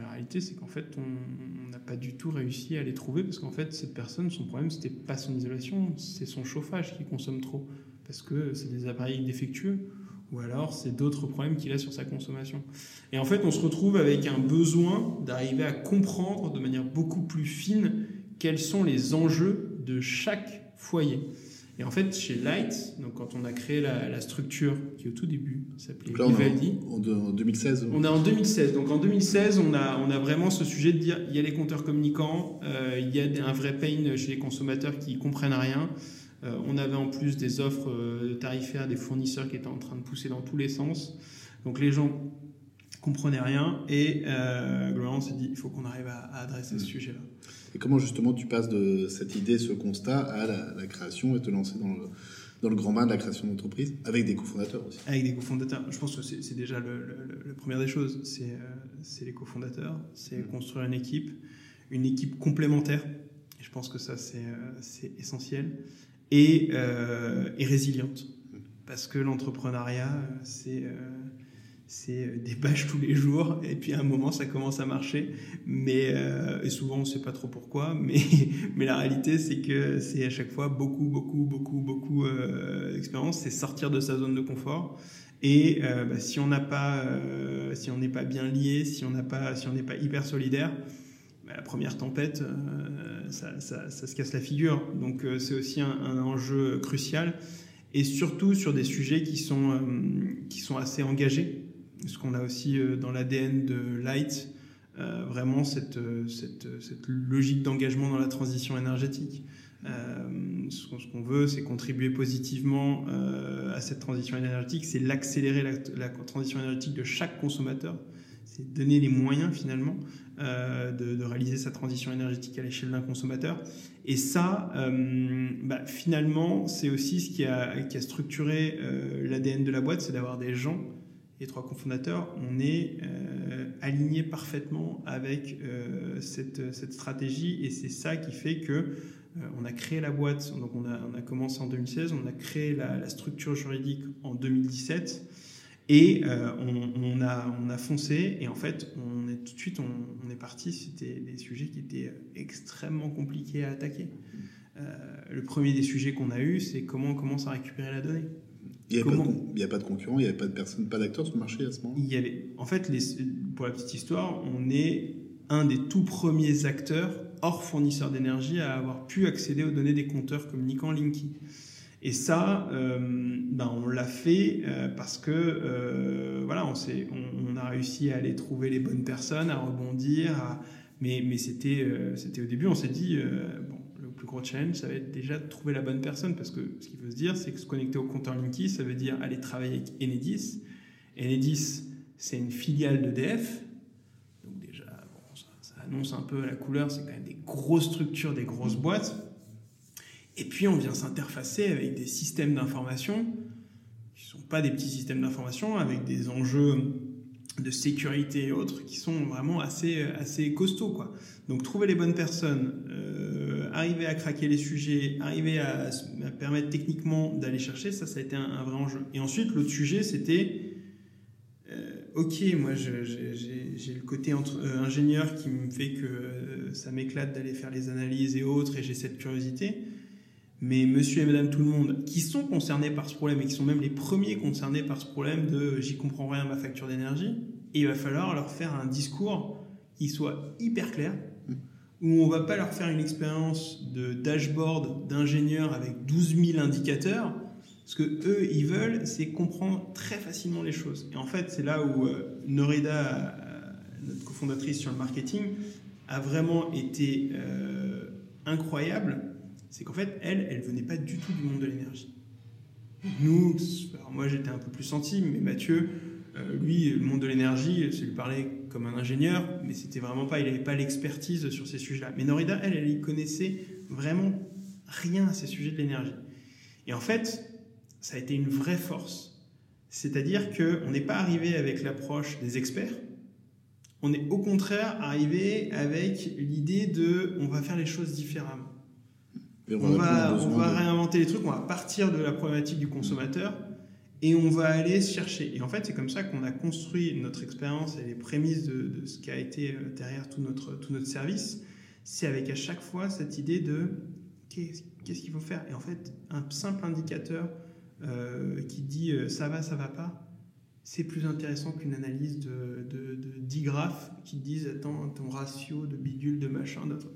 Speaker 3: La réalité, c'est qu'en fait, on on n'a pas du tout réussi à les trouver parce qu'en fait, cette personne, son problème, c'était pas son isolation, c'est son chauffage qui consomme trop. Parce que c'est des appareils défectueux ou alors c'est d'autres problèmes qu'il a sur sa consommation. Et en fait, on se retrouve avec un besoin d'arriver à comprendre de manière beaucoup plus fine quels sont les enjeux de chaque foyer. Et en fait, chez Light, donc quand on a créé la, la structure qui au tout début s'appelait Vivaldi,
Speaker 2: en, en- en 2016.
Speaker 3: on est en 2016. Donc en 2016, on a, on a vraiment ce sujet de dire il y a les compteurs communicants, euh, il y a un vrai pain chez les consommateurs qui comprennent rien. Euh, on avait en plus des offres euh, tarifaires des fournisseurs qui étaient en train de pousser dans tous les sens. Donc les gens comprenaient rien et globalement on s'est dit il faut qu'on arrive à, à adresser ce
Speaker 2: Mm.
Speaker 3: sujet-là.
Speaker 2: Et comment justement tu passes de cette idée, ce constat, à la, la création et te lancer dans le, dans le grand bain de la création d'entreprise, avec des cofondateurs aussi?
Speaker 3: Avec des cofondateurs. Je pense que c'est déjà le, le, le, première des choses. C'est les cofondateurs, c'est mmh. construire une équipe, une équipe complémentaire. Et je pense que ça, c'est essentiel. Et, et résiliente. Mmh. Parce que l'entrepreneuriat, c'est c'est euh, des pages tous les jours et puis à un moment ça commence à marcher. Mais euh, et souvent on sait pas trop pourquoi mais mais la réalité c'est que c'est à chaque fois beaucoup beaucoup beaucoup beaucoup euh, d'expérience. C'est sortir de sa zone de confort. Et euh, bah, si on n'a pas si on n'est pas bien lié si on n'a pas si on n'est pas hyper solidaire bah, la première tempête ça, ça, ça, se casse la figure. Donc c'est aussi un, un, enjeu crucial. Et surtout sur des sujets qui sont qui sont assez engagés ce qu'on a aussi euh, dans l'ADN de Light, euh, vraiment cette, euh, cette, logique d'engagement dans la transition énergétique. Ce qu'on veut, c'est contribuer positivement à cette transition énergétique, c'est l'accélérer la, transition énergétique de chaque consommateur, c'est donner les moyens finalement de, réaliser sa transition énergétique à l'échelle d'un consommateur. Et ça, bah, finalement, c'est aussi ce qui a structuré l'ADN de la boîte, c'est d'avoir des gens les trois cofondateurs, on est euh, aligné parfaitement avec euh, cette, cette, stratégie et c'est ça qui fait que euh, on a créé la boîte. Donc on a, on a, commencé en 2016, on a créé la, la structure juridique en 2017 et euh, on, on, a, on a foncé et en fait on est tout de suite on, on est parti. C'était des sujets qui étaient extrêmement compliqués à attaquer. Euh, le premier des sujets qu'on a eu, c'est comment on commence à récupérer la donnée.
Speaker 2: Il n'y avait, pas de concurrents, il n'y avait pas de personnes, pas d'acteurs sur le marché à ce moment
Speaker 3: il y avait, En fait, les, pour la petite histoire, on est un des tout premiers acteurs hors fournisseur d'énergie à avoir pu accéder aux données des compteurs communicants Linky. Et ça, euh, ben on l'a fait euh, parce que euh, voilà, on, on, on, a réussi à aller trouver les bonnes personnes, à rebondir. À, mais mais c'était au début, on s'est dit plus gros challenge, ça va être déjà de trouver la bonne personne, parce que ce qu'il faut se dire, c'est que se connecter au compteur Linky, ça veut dire aller travailler avec Enedis. Enedis, c'est une filiale d'EDF, donc déjà, ça, annonce un peu la couleur, c'est quand même des grosses structures, des grosses boîtes. Et puis on vient s'interfacer avec des systèmes d'information, qui ne sont pas des petits systèmes d'information, avec des enjeux de sécurité et autres qui sont vraiment assez, assez costauds. Quoi. Donc trouver les bonnes personnes, euh, arriver à craquer les sujets, arriver à, permettre techniquement d'aller chercher, ça, ça a été un, vrai enjeu. Et ensuite, l'autre sujet, c'était, euh, ok, moi j'ai le côté euh, ingénieur qui me fait que euh, ça m'éclate d'aller faire les analyses et autres, et j'ai cette curiosité. Mais monsieur et madame tout le monde, qui sont concernés par ce problème et qui sont même les premiers concernés par ce problème de j'y comprends rien à ma facture d'énergie, il va falloir leur faire un discours qui soit hyper clair, où on va pas leur faire une expérience de dashboard d'ingénieur avec 12 000 indicateurs. Ce que eux, ils veulent, c'est comprendre très facilement les choses. Et en fait, c'est là où euh, Norida, euh, notre cofondatrice sur le marketing, a vraiment été euh, incroyable. C'est qu'en fait, elle, elle venait pas du tout du monde de l'énergie. Nous, alors moi j'étais un peu plus senti, mais Mathieu, euh, lui, le monde de l'énergie, ça lui parlait comme un ingénieur, mais c'était vraiment pas, il n'avait pas l'expertise sur ces sujets-là. Mais Norida, elle, elle y connaissait vraiment rien à ces sujets de l'énergie. Et en fait, ça a été une vraie force. C'est-à-dire qu'on n'est pas arrivé avec l'approche des experts, on est au contraire arrivé avec l'idée de on va faire les choses différemment. On, on, va, on va réinventer les trucs, on va partir de la problématique du consommateur et on va aller chercher. Et en fait, c'est comme ça qu'on a construit notre expérience et les prémices de, ce qui a été euh, derrière tout notre, tout notre service. C'est avec à chaque fois cette idée de qu'est-ce qu'il faut faire? Et en fait, un simple indicateur euh, qui dit euh, ça va, ça va pas, c'est plus intéressant qu'une analyse de, de, de 10 graphes qui disent attends, ton ratio de bidule, de machin, d'autres.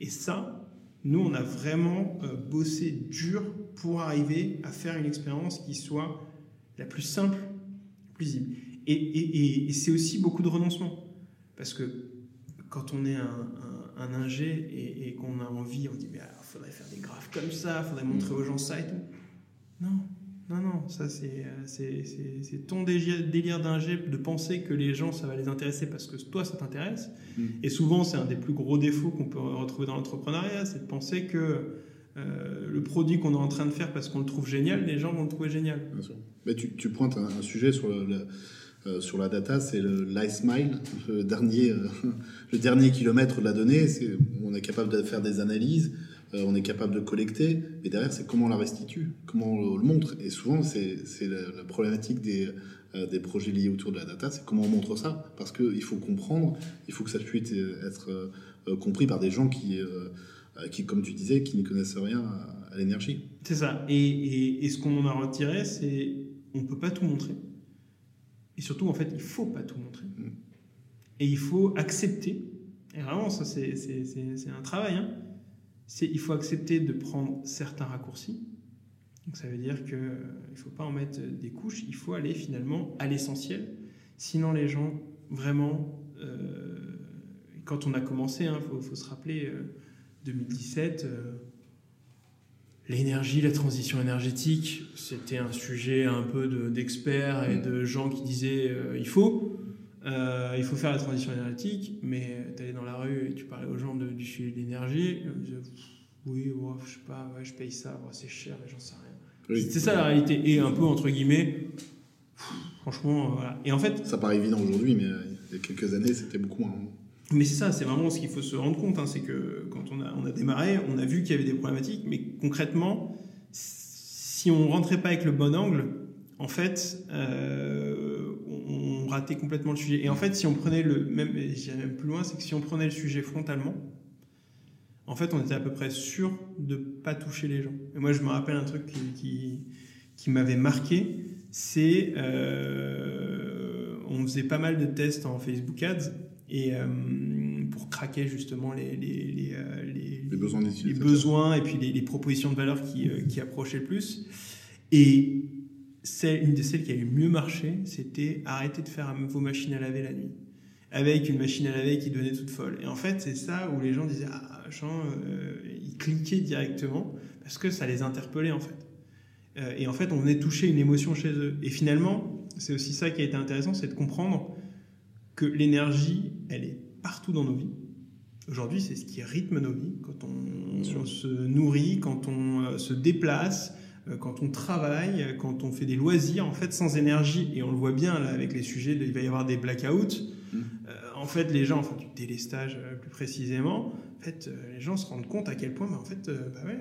Speaker 3: Et ça, nous, on a vraiment bossé dur pour arriver à faire une expérience qui soit la plus simple, plus visible. Et, et, et c'est aussi beaucoup de renoncement. Parce que quand on est un, un, un ingé et, qu'on a envie, on dit, il faudrait faire des graphes comme ça, il faudrait montrer aux gens ça et tout. Non, non, non, ça c'est ton délire d'ingé de penser que les gens ça va les intéresser parce que toi ça t'intéresse. Mm. Et souvent c'est un des plus gros défauts qu'on peut retrouver dans l'entrepreneuriat, c'est de penser que euh, le produit qu'on est en train de faire parce qu'on le trouve génial, les gens vont le trouver génial.
Speaker 2: Bien sûr. Mais tu, pointes un, sujet sur, le, le- euh, sur la data, c'est le last mile, le dernier, euh, le dernier kilomètre de la donnée. On est capable de faire des analyses, euh, on est capable de collecter, mais derrière, c'est comment on la restitue, comment on le, le montre. Et souvent, c'est, la, problématique des, projets liés autour de la data, c'est comment on montre ça. Parce qu'il faut comprendre, il faut que ça puisse être compris par des gens qui, comme tu disais, qui ne connaissent rien à, l'énergie.
Speaker 3: C'est ça. Et ce qu'on en a retiré, c'est on peut pas tout montrer. Et surtout, en fait, il faut pas tout montrer.
Speaker 2: Mm.
Speaker 3: Et il faut accepter. Et vraiment, ça, c'est c'est- c'est- c'est un travail. hein. C'est il faut accepter de prendre certains raccourcis. Donc ça veut dire que euh, il faut pas en mettre des couches. Il faut aller finalement à l'essentiel. Sinon, les gens vraiment, euh, quand on a commencé, il faut, faut se rappeler euh, 2017. euh, L'énergie, la transition énergétique, c'était un sujet un peu de- d'experts et de gens qui disaient euh, il faut, euh, il faut faire la transition énergétique, mais tu allais dans la rue et tu parlais aux gens de- du sujet de l'énergie, ils disaient, Pff, oui, ouais, je sais pas, ouais, je paye ça, c'est cher, mais j'en sais rien.
Speaker 2: Oui.
Speaker 3: C'était ça la réalité, et un peu entre guillemets, pff, franchement, euh, voilà. Et en fait,
Speaker 2: Ça paraît évident aujourd'hui, mais il y a quelques années, c'était beaucoup moins.
Speaker 3: Mais c'est ça, c'est vraiment ce qu'il faut se rendre compte, hein, c'est que quand on a, démarré, on a vu qu'il y avait des problématiques, mais concrètement, si on rentrait pas avec le bon angle, en fait, euh, on, ratait complètement le sujet. Et en fait, si on prenait le même, même plus loin, c'est que si on prenait le sujet frontalement, en fait, on était à peu près sûr de pas toucher les gens. Et moi, je me rappelle un truc qui m'avait marqué, c'est euh, on faisait pas mal de tests en Facebook Ads et euh, pour craquer justement les, les, les, euh, les-
Speaker 2: besoins
Speaker 3: les et puis les, propositions de valeur qui, euh, qui approchaient le plus. Et celle, une de celles qui a eu le mieux marché, c'était arrêter de faire vos machines à laver la nuit. Avec une machine à laver qui donnait toute folle. Et en fait, c'est ça où les gens disaient, ah, Jean, euh, ils cliquaient directement parce que ça les interpellait en fait. Euh, et en fait, on venait toucher une émotion chez eux. Et finalement, c'est aussi ça qui a été intéressant, c'est de comprendre que l'énergie, elle est partout dans nos vies. Aujourd'hui, c'est ce qui rythme nos vies. Quand on, se nourrit, quand on euh, se déplace, euh, quand on travaille, euh, quand on fait des loisirs, en fait, sans énergie, et on le voit bien là avec les sujets, de- il va y avoir des blackouts.
Speaker 2: Mm.
Speaker 3: Euh, en fait, les gens, enfin du délestage euh, plus précisément, en fait, euh, les gens se rendent compte à quel point, bah, en fait, bah ouais,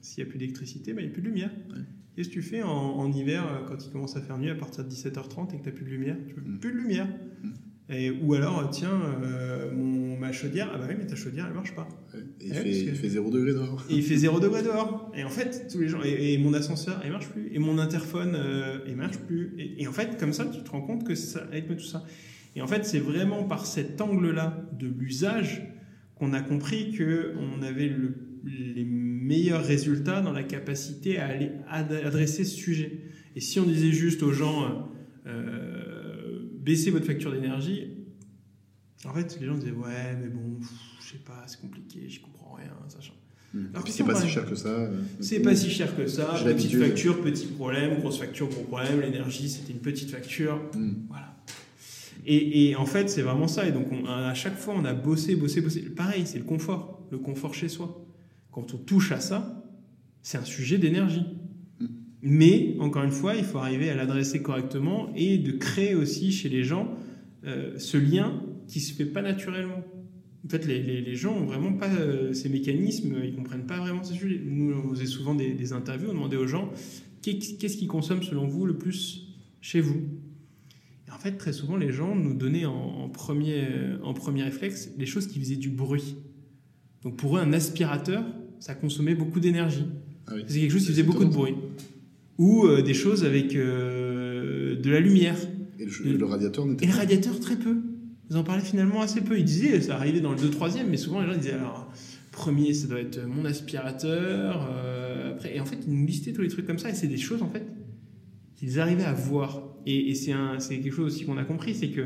Speaker 3: s'il n'y a plus d'électricité, bah, il n'y a plus de lumière.
Speaker 2: Ouais.
Speaker 3: Qu'est-ce que tu fais en, en hiver quand il commence à faire nuit à partir de 17h30 et que tu n'as plus de lumière? Tu veux
Speaker 2: Mm.
Speaker 3: plus de lumière.
Speaker 2: Mm.
Speaker 3: Et, ou alors, euh, tiens, euh, mon, ma chaudière, ah bah oui, mais ta chaudière, elle marche pas.
Speaker 2: Et il,
Speaker 3: Ouais,
Speaker 2: fait, il fait 0 degré dehors.
Speaker 3: Et il fait 0 degré dehors. Et en fait, tous les gens. Et, et mon ascenseur, il marche plus. Et mon interphone, euh, il marche plus. Et, et en fait, comme ça, tu te rends compte que ça rythme tout ça. Et en fait, c'est vraiment par cet angle-là de l'usage qu'on a compris que on avait le- les meilleurs résultats dans la capacité à aller ad- adresser ce sujet. Et si on disait juste aux gens, euh, baissez votre facture d'énergie, en fait, les gens disaient, ouais, mais bon, pff, je sais pas, c'est compliqué, j'y comprends rien, sachant.
Speaker 2: Mm.
Speaker 3: Alors que
Speaker 2: c'est pas si cher que ça. euh,
Speaker 3: C'est pas si cher que ça. Petite facture, petit problème. Grosse facture, gros problème. L'énergie, c'était une petite facture.
Speaker 2: Mm.
Speaker 3: Voilà. Et, et en fait, c'est vraiment ça. Et donc, on- à chaque fois, on a bossé, bossé, bossé. Pareil, c'est le confort. Le confort chez soi. Quand on touche à ça, c'est un sujet d'énergie. Mais, encore une fois, il faut arriver à l'adresser correctement et de créer aussi chez les gens euh, ce lien qui se fait pas naturellement. En fait, les, les, les gens ont vraiment pas euh, ces mécanismes, ils comprennent pas vraiment ces sujets. Nous, on faisait souvent des, des interviews, on demandait aux gens qu'est- qu'est-ce qu'ils consomment selon vous le plus chez vous? Et en fait, très souvent, les gens nous donnaient en, en premier, euh, en premier réflexe les choses qui faisaient du bruit. Donc pour eux, un aspirateur, ça consommait beaucoup d'énergie.
Speaker 2: Ah oui.
Speaker 3: C'est quelque chose qui faisait beaucoup de bruit. Ou euh, des choses avec euh, de la lumière.
Speaker 2: Et le, le radiateur n'était
Speaker 3: Et le
Speaker 2: pas.
Speaker 3: radiateur, très peu. Ils en parlaient finalement assez peu. Ils disaient, ça arrivait dans le 2-3e, mais souvent les gens disaient, alors, premier, ça doit être mon aspirateur. euh, après, et en fait, ils nous listaient tous les trucs comme ça, et c'est des choses, en fait, qu'ils arrivaient à voir. Et, et c'est un- c'est quelque chose aussi qu'on a compris, c'est que,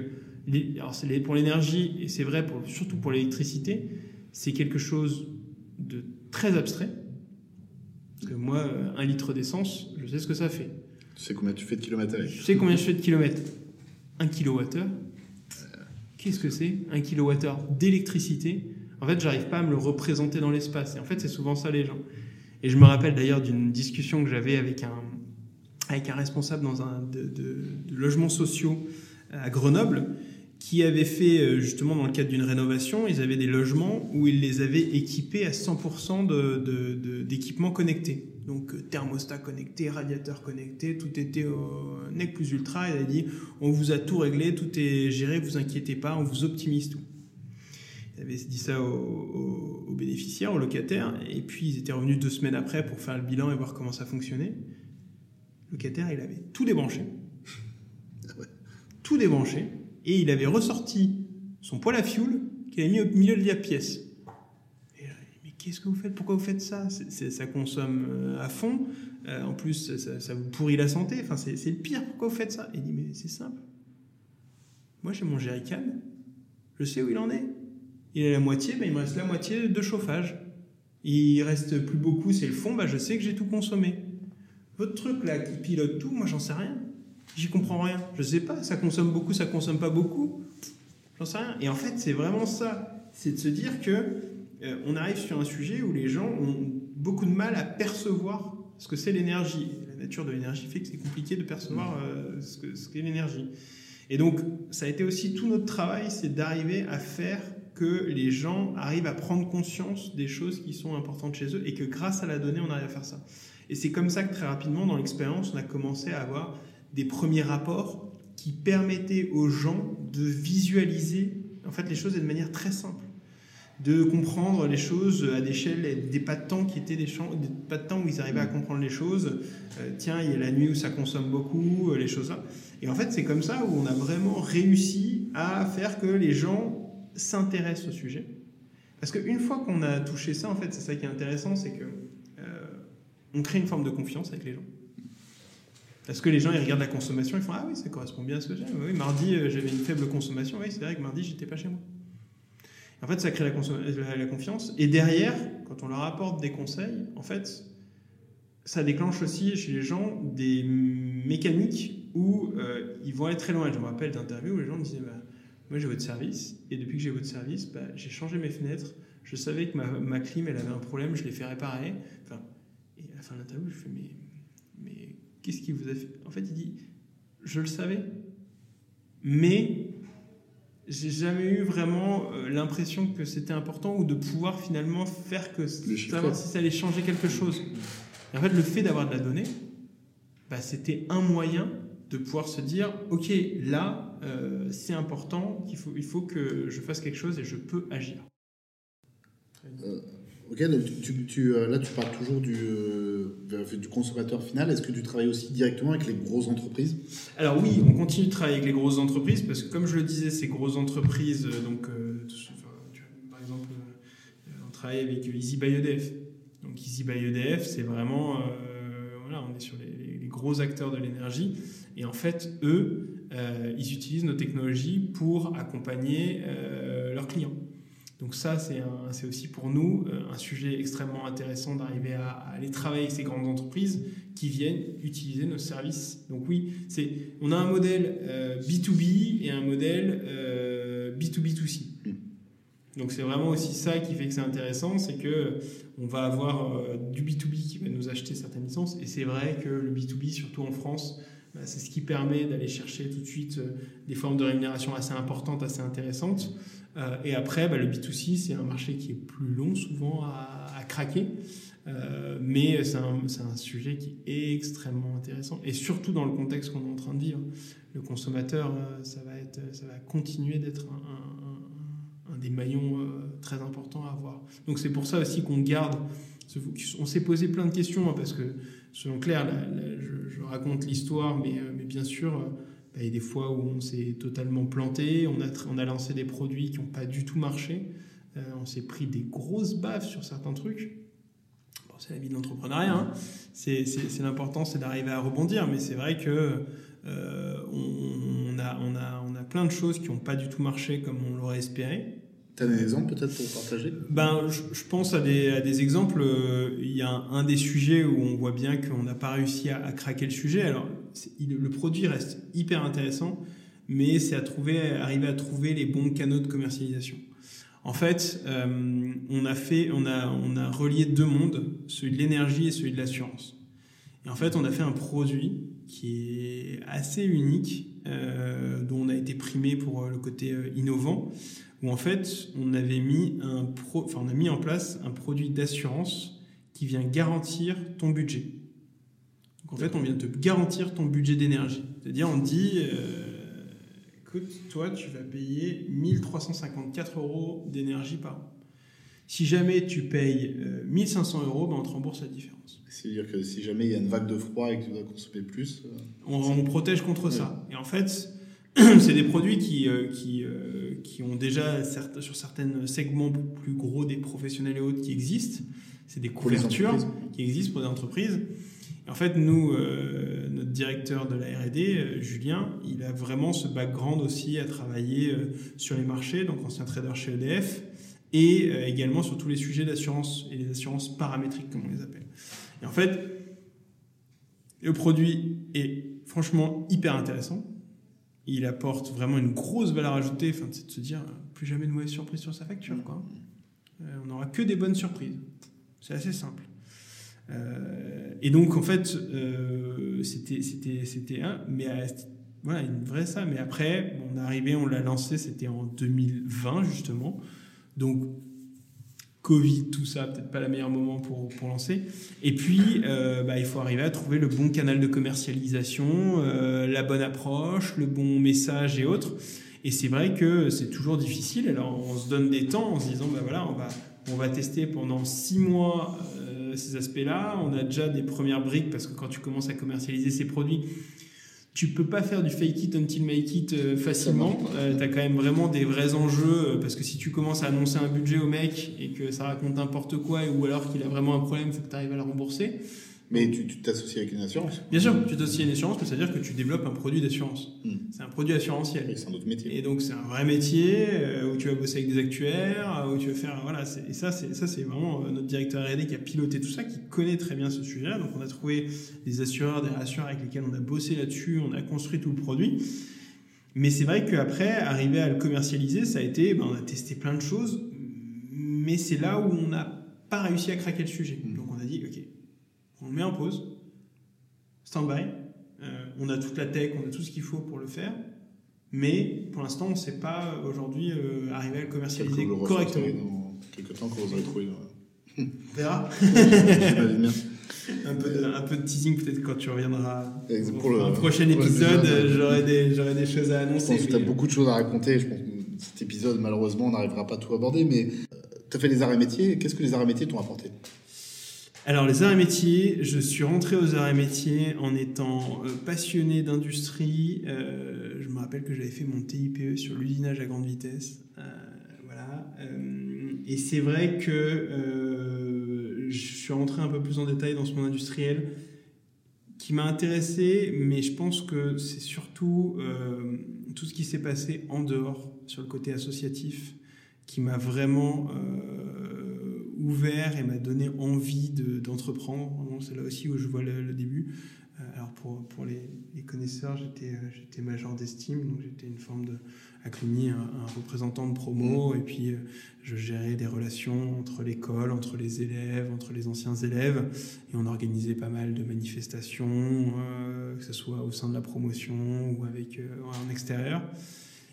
Speaker 3: les- alors c'est les- pour l'énergie, et c'est vrai pour, surtout pour l'électricité, c'est quelque chose de très abstrait. Parce que moi, euh, un litre d'essence, je sais ce que ça fait.
Speaker 2: Tu sais combien tu fais de kilomètres avec
Speaker 3: Je sais combien je fais de kilomètres 1 kWh. Qu'est-ce que c'est 1 kWh d'électricité? En fait, j'arrive pas à me le représenter dans l'espace. Et en fait, c'est souvent ça les gens. Et je me rappelle d'ailleurs d'une discussion que j'avais avec un, avec un responsable dans un, de, de, de logements sociaux à Grenoble qui avait fait euh, justement dans le cadre d'une rénovation, ils avaient des logements où ils les avaient équipés à 100% d'équipements de, connectés. Donc euh, thermostat connecté, radiateur connecté, tout était au NEC plus ultra. Il a dit on vous a tout réglé, tout est géré, vous inquiétez pas, on vous optimise tout. Il avait dit ça aux, aux, bénéficiaires, aux locataires, et puis ils étaient revenus deux semaines après pour faire le bilan et voir comment ça fonctionnait. Le locataire, il avait tout débranché. Tout débranché et il avait ressorti son poêle à fioul qu'il avait mis au milieu de la pièce. Et mais qu'est-ce que vous faites? Pourquoi vous faites ça? Ça consomme euh, à fond. Euh, en plus, ça, vous pourrit la santé. Enfin, c'est le pire. Pourquoi vous faites ça? Il dit, mais c'est simple. Moi, j'ai mon jerrycan. Je sais où il en est. Il a la moitié, ben, il me reste la moitié de chauffage. Il reste plus beaucoup, c'est le fond. Ben, je sais que j'ai tout consommé. Votre truc là qui pilote tout, moi, j'en sais rien. J'y comprends rien. Je sais pas, ça consomme beaucoup, ça consomme pas beaucoup. J'en sais rien. Et en fait, c'est vraiment ça. C'est de se dire que euh, on arrive sur un sujet où les gens ont beaucoup de mal à percevoir ce que c'est l'énergie. La nature de l'énergie fait que c'est compliqué de percevoir euh, ce qu'est ce l'énergie. Et donc, ça a été aussi tout notre travail, c'est d'arriver à faire que les gens arrivent à prendre conscience des choses qui sont importantes chez eux et que grâce à la donnée, on arrive à faire ça. Et c'est comme ça que très rapidement, dans l'expérience, on a commencé à avoir des premiers rapports qui permettaient aux gens de visualiser en fait les choses de manière très simple, de comprendre les choses à l'échelle des pas de temps qui étaient des, pas de temps où ils arrivaient à comprendre les choses. Euh, tiens, il y a la nuit où ça consomme beaucoup, euh, les choses là. Et en fait, c'est comme ça où on a vraiment réussi à faire que les gens s'intéressent au sujet. Parce qu'une fois qu'on a touché ça, en fait, c'est ça qui est intéressant, c'est que euh, on crée une forme de confiance avec les gens. Parce que les gens, ils regardent la consommation, ils font Ah oui, ça correspond bien à ce que j'aime. Oui, mardi, euh, j'avais une faible consommation. Oui, c'est vrai que mardi, j'étais pas chez moi. En fait, ça crée la, la, confiance. Et derrière, quand on leur apporte des conseils, en fait, ça déclenche aussi chez les gens des mécaniques où euh, ils vont aller très loin. Je me rappelle d'interviews où les gens disaient bah, Moi, j'ai votre service, et depuis que j'ai votre service, bah, j'ai changé mes fenêtres. Je savais que ma, ma clim, elle avait un problème, je l'ai fait réparer. Enfin, et à la fin de l'interview, je fais Mais Qu'est-ce qui vous a fait? En fait, il dit Je le savais, mais j'ai jamais eu vraiment euh, l'impression que c'était important ou de pouvoir finalement faire que savoir si ça allait changer quelque chose. en fait, le fait d'avoir de la donnée, bah, c'était un moyen de pouvoir se dire ok là euh, c'est important qu'il faut il faut que je fasse quelque chose et je peux agir.
Speaker 2: Euh, Ok, donc tu, tu, euh, là tu parles toujours du, euh, du consommateur final. Est-ce que tu travailles aussi directement avec les grosses entreprises?
Speaker 3: Alors oui, on continue de travailler avec les grosses entreprises parce que comme je le disais, ces grosses entreprises, euh, donc par exemple, on travaille avec Easy by EDF. Donc Easy EDF, c'est vraiment, voilà, on est sur les gros acteurs de l'énergie et en fait, eux, ils utilisent nos technologies pour accompagner leurs clients. Donc ça, c'est aussi pour nous euh, un sujet extrêmement intéressant d'arriver à, aller travailler avec ces grandes entreprises qui viennent utiliser nos services. Donc oui, c'est on a un modèle B2B euh, et un modèle B2B2C. Euh, Donc c'est vraiment aussi ça qui fait que c'est intéressant, c'est que on va avoir du B2B qui va nous acheter certaines licences et c'est vrai que le B2B, surtout en France, bah, c'est ce qui permet d'aller chercher tout de suite des formes de rémunération assez importantes, assez intéressantes. Euh, et après, bah, le B2C, c'est un marché qui est plus long souvent à, craquer. Euh, mais c'est un, sujet qui est extrêmement intéressant et surtout dans le contexte qu'on est en train de vivre. Le consommateur, euh, ça va, être, ça va continuer d'être un, des maillons très importants à avoir. Donc c'est pour ça aussi qu'on garde. On s'est posé plein de questions hein, parce que, selon Claire, je, raconte l'histoire, mais bien sûr bah, il y a des fois où on s'est totalement planté, on a, on a lancé des produits qui n'ont pas du tout marché, euh, on s'est pris des grosses baffes sur certains trucs. Bon, c'est la vie de l'entrepreneuriat, hein. c'est l'important, c'est d'arriver à rebondir, mais c'est vrai que euh, on, a, on, a, on a plein de choses qui n'ont pas du tout marché comme on l'aurait espéré.
Speaker 2: Tu as des exemples peut-être pour partager?
Speaker 3: Ben, je, pense à des, à des exemples. Il y a un, des sujets où on voit bien qu'on n'a pas réussi à, craquer le sujet. Alors, le produit reste hyper intéressant, mais c'est à trouver, arriver à trouver les bons canaux de commercialisation. En fait, euh, on, a fait on, a, relié deux mondes, celui de l'énergie et celui de l'assurance. Et en fait, on a fait un produit qui est assez unique, euh, dont on a été primé pour le côté innovant, où en fait, on avait on a mis en place un produit d'assurance qui vient garantir ton budget. En fait, on vient te garantir ton budget d'énergie. C'est-à-dire, on dit, euh, écoute, toi, tu vas payer 1354 euros d'énergie par an. Si jamais tu payes 1500 euros, ben on te rembourse la différence.
Speaker 2: C'est-à-dire que si jamais il y a une vague de froid et que tu dois consommer plus...
Speaker 3: Euh, on, protège contre ça. Et en fait, c'est des produits qui, euh, qui, qui ont déjà, sur certains segments plus gros des professionnels et autres qui existent. C'est des couvertures qui existent pour des entreprises en fait, nous, euh, notre directeur de la R&D, euh, Julien, il a vraiment ce background aussi à travailler euh, sur les marchés, donc ancien trader chez EDF, et également sur tous les sujets d'assurance et les assurances paramétriques, comme on les appelle. Et en fait, le produit est franchement hyper intéressant. Il apporte vraiment une grosse valeur ajoutée, enfin, c'est de se dire plus jamais de mauvaises surprises sur sa facture. Quoi. on n'aura que des bonnes surprises. C'est assez simple. Euh, et donc, en fait, euh, c'était, c'était, c'était un, mais euh, voilà, une vraie ça. Mais après, on est arrivé, on l'a lancé, c'était en 2020, justement. Donc, Covid, tout ça, peut-être pas le meilleur moment pour, pour lancer. Et puis, bah, il faut arriver à trouver le bon canal de commercialisation, la bonne approche, le bon message et autres. Et c'est vrai que c'est toujours difficile. Alors, on se donne des temps en se disant, bah voilà, on va, on va tester pendant six mois ces aspects-là. On a déjà des premières briques parce que quand tu commences à commercialiser ces produits, tu peux pas faire du fake it until make it euh, facilement. Euh, tu as quand même vraiment des vrais enjeux euh, parce que si tu commences à annoncer un budget au mec et que ça raconte n'importe quoi ou alors qu'il a vraiment un problème, il faut que tu arrives à le rembourser.
Speaker 2: Mais tu t'associes avec une assurance
Speaker 3: Bien sûr, tu t'associes à une assurance, c'est-à-dire que tu développes un produit d'assurance. Hmm. C'est un produit assurantiel.
Speaker 2: c'est un autre métier.
Speaker 3: Et donc c'est un vrai métier euh, où tu vas bosser avec des actuaires, où tu vas faire voilà. Et ça, c'est ça, c'est vraiment euh, notre directeur R&D qui a piloté tout ça, qui connaît très bien ce sujet-là. Donc on a trouvé des assureurs, des assureurs avec lesquels on a bossé là-dessus, on a construit tout le produit. Mais c'est vrai qu'après, arriver à le commercialiser, ça a été, ben, on a testé plein de choses, mais c'est là où on n'a pas réussi à craquer le sujet. Hmm. Donc on met en pause, stand-by, euh, on a toute la tech, on a tout ce qu'il faut pour le faire, mais pour l'instant, on ne sait pas euh, aujourd'hui euh, arriver à le commercialiser correctement.
Speaker 2: Dans quelques temps, quand vous aurez trouvé.
Speaker 3: On verra. un, peu de, un peu de teasing peut-être quand tu reviendras pour, le, un prochain épisode, j'aurai des, des, choses à annoncer.
Speaker 2: Je pense que tu as beaucoup de choses à raconter. Je pense que cet épisode, malheureusement, on n'arrivera pas à tout aborder, mais tu as fait les arts et métiers. Qu'est-ce que les arts et métiers t'ont apporté?
Speaker 3: Alors les arts et métiers, je suis rentré aux arts et métiers en étant euh, passionné d'industrie. Euh, je me rappelle que j'avais fait mon TIPE sur l'usinage à grande vitesse. Euh, voilà. et c'est vrai que je suis rentré un peu plus en détail dans ce monde industriel qui m'a intéressé, mais je pense que c'est surtout tout ce qui s'est passé en dehors sur le côté associatif qui m'a vraiment ouvert et m'a donné envie d'entreprendre. c'est là aussi où je vois le, début. Euh, alors pour, pour les, les connaisseurs, j'étais euh, j'étais major d'estime, donc j'étais une forme de à Cluny, un, représentant de promo, mmh. et puis euh, je gérais des relations entre l'école, entre les élèves, entre les anciens élèves, et on organisait pas mal de manifestations, que ce soit au sein de la promotion ou avec en extérieur.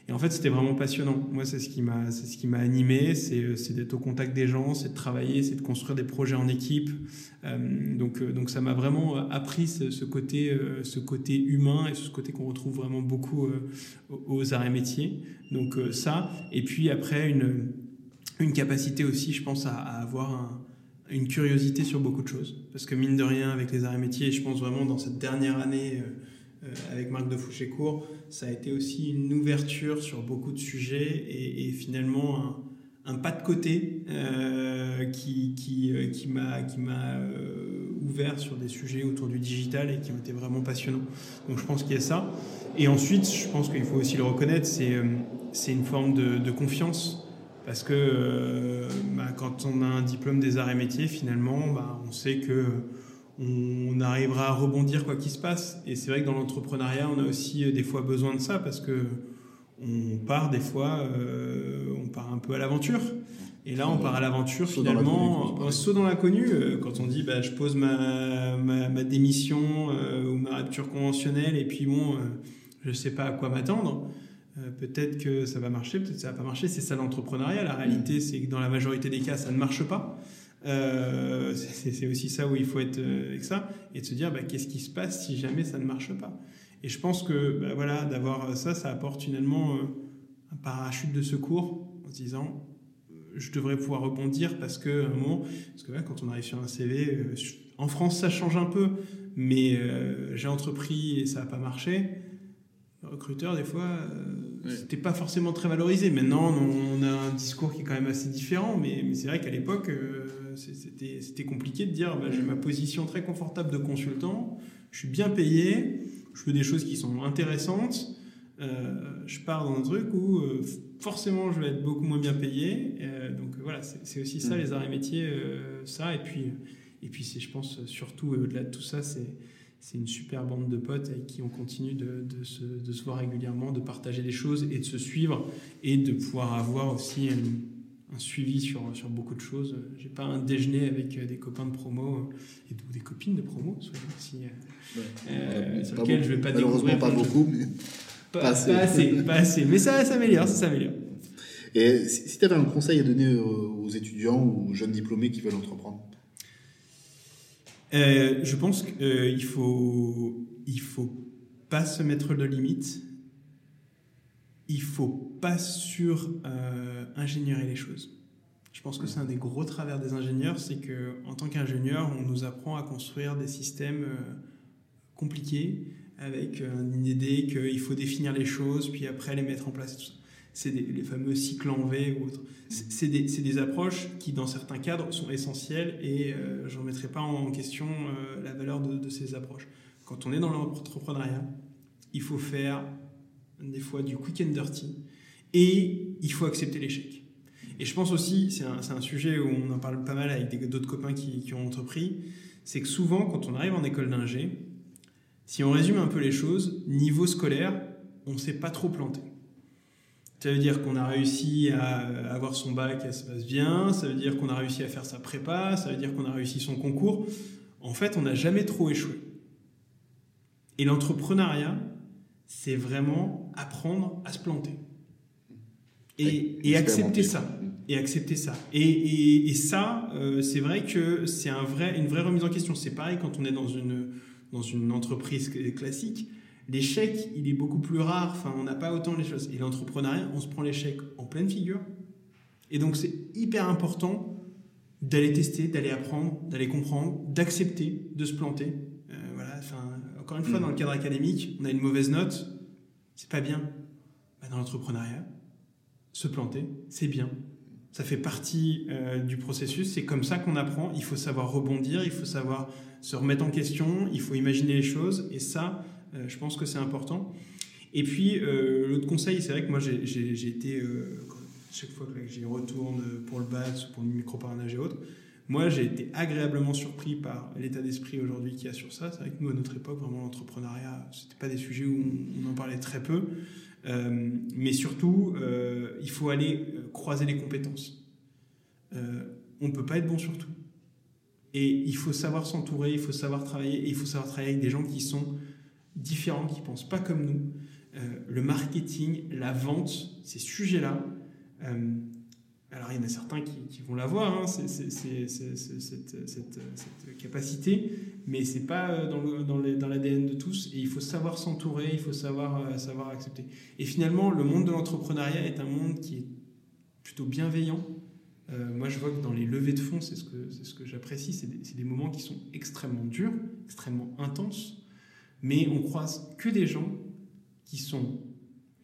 Speaker 3: Et en fait, c'était vraiment passionnant. Moi, c'est ce qui m'a, c'est ce qui m'a animé, c'est, c'est d'être au contact des gens, c'est de travailler, c'est de construire des projets en équipe. Euh, donc, euh, donc, ça m'a vraiment appris ce, côté, euh, ce côté humain et ce côté qu'on retrouve vraiment beaucoup aux arts et métiers. Donc ça, et puis après une, une capacité aussi, je pense, à, avoir une curiosité sur beaucoup de choses. Parce que mine de rien, avec les arts et métiers, je pense vraiment dans cette dernière année euh, avec Marc de Fouchécourt, ça a été aussi une ouverture sur beaucoup de sujets et, finalement un, pas de côté euh, euh, qui m'a ouvert sur des sujets autour du digital et qui ont été vraiment passionnants. Donc je pense qu'il y a ça. Et ensuite, je pense qu'il faut aussi le reconnaître, c'est une forme de, confiance. Parce que bah, quand on a un diplôme des arts et métiers, finalement, bah, on sait que on arrivera à rebondir quoi qu'il se passe. Et c'est vrai que dans l'entrepreneuriat, on a aussi euh, des fois besoin de ça parce que on part des fois, on part un peu à l'aventure. Et là, on part à l'aventure finalement, un saut dans l'inconnu. Quand on dit, bah, je pose ma, ma, démission ou ma rupture conventionnelle, et puis bon, je ne sais pas à quoi m'attendre. peut-être que ça va marcher, peut-être que ça va pas marcher. C'est ça l'entrepreneuriat. La réalité, c'est que dans la majorité des cas, ça ne marche pas. Euh, c'est aussi ça où il faut être euh, avec ça et de se dire bah, qu'est-ce qui se passe si jamais ça ne marche pas? Et je pense que bah, voilà, d'avoir ça, ça apporte finalement euh, un parachute de secours en se disant je devrais pouvoir rebondir parce que un moment, parce que quand on arrive sur un CV, en France ça change un peu, mais j'ai entrepris et ça n'a pas marché. Le recruteur, des fois, c'était pas forcément très valorisé. Maintenant, on a un discours qui est quand même assez différent, mais, mais c'est vrai qu'à l'époque, c'était compliqué de dire bah, j'ai ma position très confortable de consultant, je suis bien payé, je fais des choses qui sont intéressantes, euh, je pars dans un truc où euh, forcément je vais être beaucoup moins bien payé. Euh, donc voilà, c'est aussi ça, mm. les arts et métiers, ça. Et puis, et puis je pense, surtout au-delà de tout ça, c'est c'est une super bande de potes avec qui on continue de, de, se, de, se, voir régulièrement, de partager des choses et de se suivre et de pouvoir avoir aussi un suivi sur, sur beaucoup de choses. J'ai pas un déjeuner avec euh, des copains de promo euh, et des copines de promo, aussi,
Speaker 2: euh, sur lesquels je vais pas découvrir. pas beaucoup, mais
Speaker 3: pas, assez. Pas assez, Mais ça s'améliore, ça s'améliore.
Speaker 2: Et si, tu avais un conseil à donner aux étudiants ou aux jeunes diplômés qui veulent entreprendre?
Speaker 3: Je pense qu'il faut, il faut pas se mettre de limites il faut pas sur euh, ingénierer les choses. Je pense que c'est un des gros travers des ingénieurs, c'est que en tant qu'ingénieur, on nous apprend à construire des systèmes euh, compliqués avec euh, une idée qu'il faut définir les choses, puis après les mettre en place. C'est les fameux cycles en V ou autres. C'est des, des, approches qui, dans certains cadres, sont essentielles et je ne remettrai pas en question la valeur de, de ces approches. Quand on est dans l'entrepreneuriat, il faut faire des fois du quick and dirty, et il faut accepter l'échec. Et je pense aussi, c'est un, un, sujet où on en parle pas mal avec d'autres copains qui, qui, ont entrepris, c'est que souvent quand on arrive en école d'ingé, si on résume un peu les choses, niveau scolaire, on ne s'est pas trop planté. Ça veut dire qu'on a réussi à avoir son bac, ça se passe bien, ça veut dire qu'on a réussi à faire sa prépa, ça veut dire qu'on a réussi son concours. En fait, on n'a jamais trop échoué. Et l'entrepreneuriat, c'est vraiment apprendre à se planter. Et, accepter ça. Et accepter ça. Et, ça, euh, c'est vrai que c'est un vrai, une vraie remise en question. C'est pareil quand on est dans une, dans une entreprise classique. L'échec, il est beaucoup plus rare. Enfin, on n'a pas autant les choses. Et l'entrepreneuriat, on se prend l'échec en pleine figure. Et donc, c'est hyper important d'aller tester, d'aller apprendre, d'aller comprendre, d'accepter de se planter. Euh, voilà. Enfin, encore une fois, mm. dans le cadre académique, on a une mauvaise note, c'est pas bien. Bah, dans l'entrepreneuriat, se planter, c'est bien. Ça fait partie euh, du processus, c'est comme ça qu'on apprend. Il faut savoir rebondir, il faut savoir se remettre en question, il faut imaginer les choses, et ça, je pense que c'est important. Et puis, euh, l'autre conseil, c'est vrai que moi, j'ai été, chaque fois que j'y retourne pour le BATS ou pour le microparrainage et autres, moi, j'ai été agréablement surpris par l'état d'esprit aujourd'hui qu'il y a sur ça. C'est vrai que nous, à notre époque, vraiment, l'entrepreneuriat, ce n'était pas des sujets où on, en parlait très peu. Euh, mais surtout, euh, il faut aller euh, croiser les compétences. on ne peut pas être bon sur tout. Et il faut savoir s'entourer, il faut savoir travailler, et il faut savoir travailler avec des gens qui sont différents, qui ne pensent pas comme nous. le marketing, la vente, ces sujets-là, alors il y en a certains qui, vont l'avoir, hein, cette, capacité, mais c'est pas euh, dans, l'ADN de tous, et il faut savoir s'entourer, il faut savoir, euh, accepter. Et finalement, le monde de l'entrepreneuriat est un monde qui est plutôt bienveillant. Euh, moi, je vois que dans les levées de fonds, c'est ce que, ce j'apprécie, c'est des, moments qui sont extrêmement durs, extrêmement intenses, mais on croise que des gens qui sont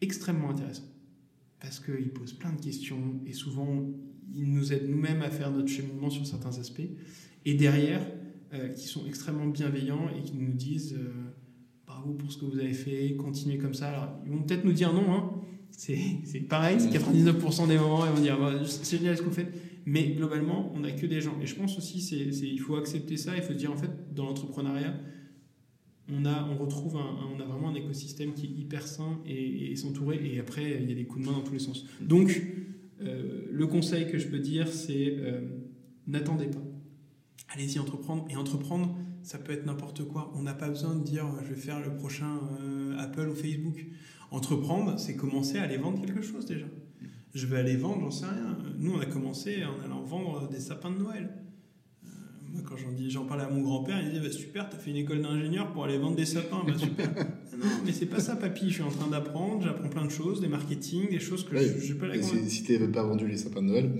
Speaker 3: extrêmement intéressants parce qu'ils posent plein de questions et souvent ils nous aident nous-mêmes à faire notre cheminement sur certains aspects. Et derrière, euh, qui sont extrêmement bienveillants et qui nous disent euh, bravo pour ce que vous avez fait, continuez comme ça. Alors, ils vont peut-être nous dire non, hein. c'est pareil, c'est 99% des moments, ils vont dire bah, c'est génial ce que vous faites. Mais globalement, on n'a que des gens. Et je pense aussi, c'est il faut accepter ça, il faut se dire en fait, dans l'entrepreneuriat, on, a, on retrouve un, on a vraiment un écosystème qui est hyper sain et, s'entourer. Et après, il y a des coups de main dans tous les sens. Donc, euh, le conseil que je peux dire, c'est euh, n'attendez pas. Allez-y entreprendre. Et entreprendre, ça peut être n'importe quoi. On n'a pas besoin de dire je vais faire le prochain euh, Apple ou Facebook. Entreprendre, c'est commencer à aller vendre quelque chose déjà. Je vais aller vendre, j'en sais rien. Nous, on a commencé en allant vendre des sapins de Noël. Moi, quand j'en, dis, j'en parlais à mon grand-père, il disait bah, Super, t'as fait une école d'ingénieur pour aller vendre des sapins. Bah, super. non, mais c'est pas ça, papy. Je suis en train d'apprendre, j'apprends plein de choses, des marketing, des choses que je j'ai pas la
Speaker 2: Si, si t'avais pas vendu les sapins de Noël,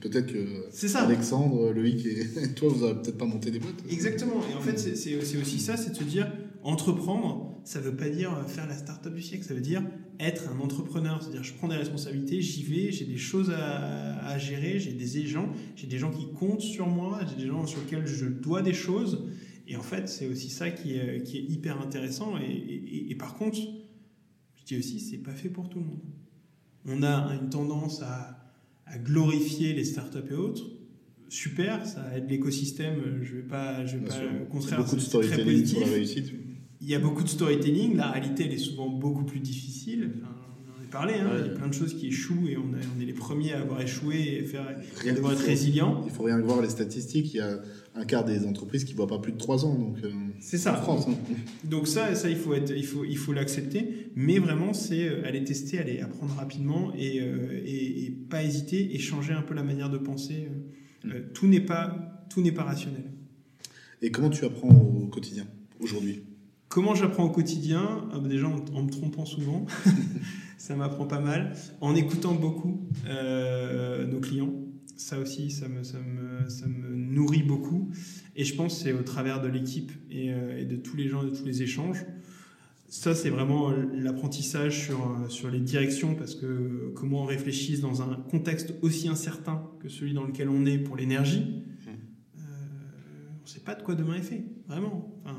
Speaker 2: peut-être que c'est ça. Alexandre, Loïc et toi, vous aurez peut-être pas monté des boîtes.
Speaker 3: Exactement. Et en fait, c'est, c'est aussi ça c'est de se dire entreprendre, ça veut pas dire faire la start-up du siècle, ça veut dire être un entrepreneur. C'est-à-dire, je prends des responsabilités, j'y vais, j'ai des choses à, à gérer, j'ai des gens, j'ai des gens qui comptent sur moi, j'ai des gens sur lesquels je dois des choses. Et en fait, c'est aussi ça qui est, qui est hyper intéressant. Et, et, par contre, je dis aussi, c'est pas fait pour tout le monde. On a une tendance à, à glorifier les startups et autres. Super, ça aide l'écosystème. Je vais pas, je vais pas, au contraire,
Speaker 2: beaucoup de storytelling sur la réussite
Speaker 3: il y a beaucoup de storytelling. La réalité, elle est souvent beaucoup plus difficile. Enfin, on en a parlé, hein. il y a plein de choses qui échouent et on, est les premiers à avoir échoué et, faire, à devoir être résilient.
Speaker 2: Il faut rien voir les statistiques. Il y a un quart des entreprises qui ne voient pas plus de 3 ans. Donc, euh,
Speaker 3: c'est ça. En France. Hein. Donc ça, ça il faut être, il faut, il faut l'accepter. Mais vraiment, c'est euh, aller tester, aller apprendre rapidement et, euh, et, et, pas hésiter et changer un peu la manière de penser. Mm. tout n'est pas, tout n'est pas rationnel.
Speaker 2: Et comment tu apprends au quotidien aujourd'hui?
Speaker 3: Comment j'apprends au quotidien ah, bah, Déjà en, me trompant souvent, ça m'apprend pas mal. En écoutant beaucoup euh, nos clients, ça aussi, ça me, ça, me, ça me, nourrit beaucoup. Et je pense que c'est au travers de l'équipe et, euh, et, de tous les gens, de tous les échanges. Ça, c'est vraiment l'apprentissage sur, sur les directions, parce que comment on réfléchisse dans un contexte aussi incertain que celui dans lequel on est pour l'énergie, mmh. euh, on ne sait pas de quoi demain est fait, vraiment. Enfin,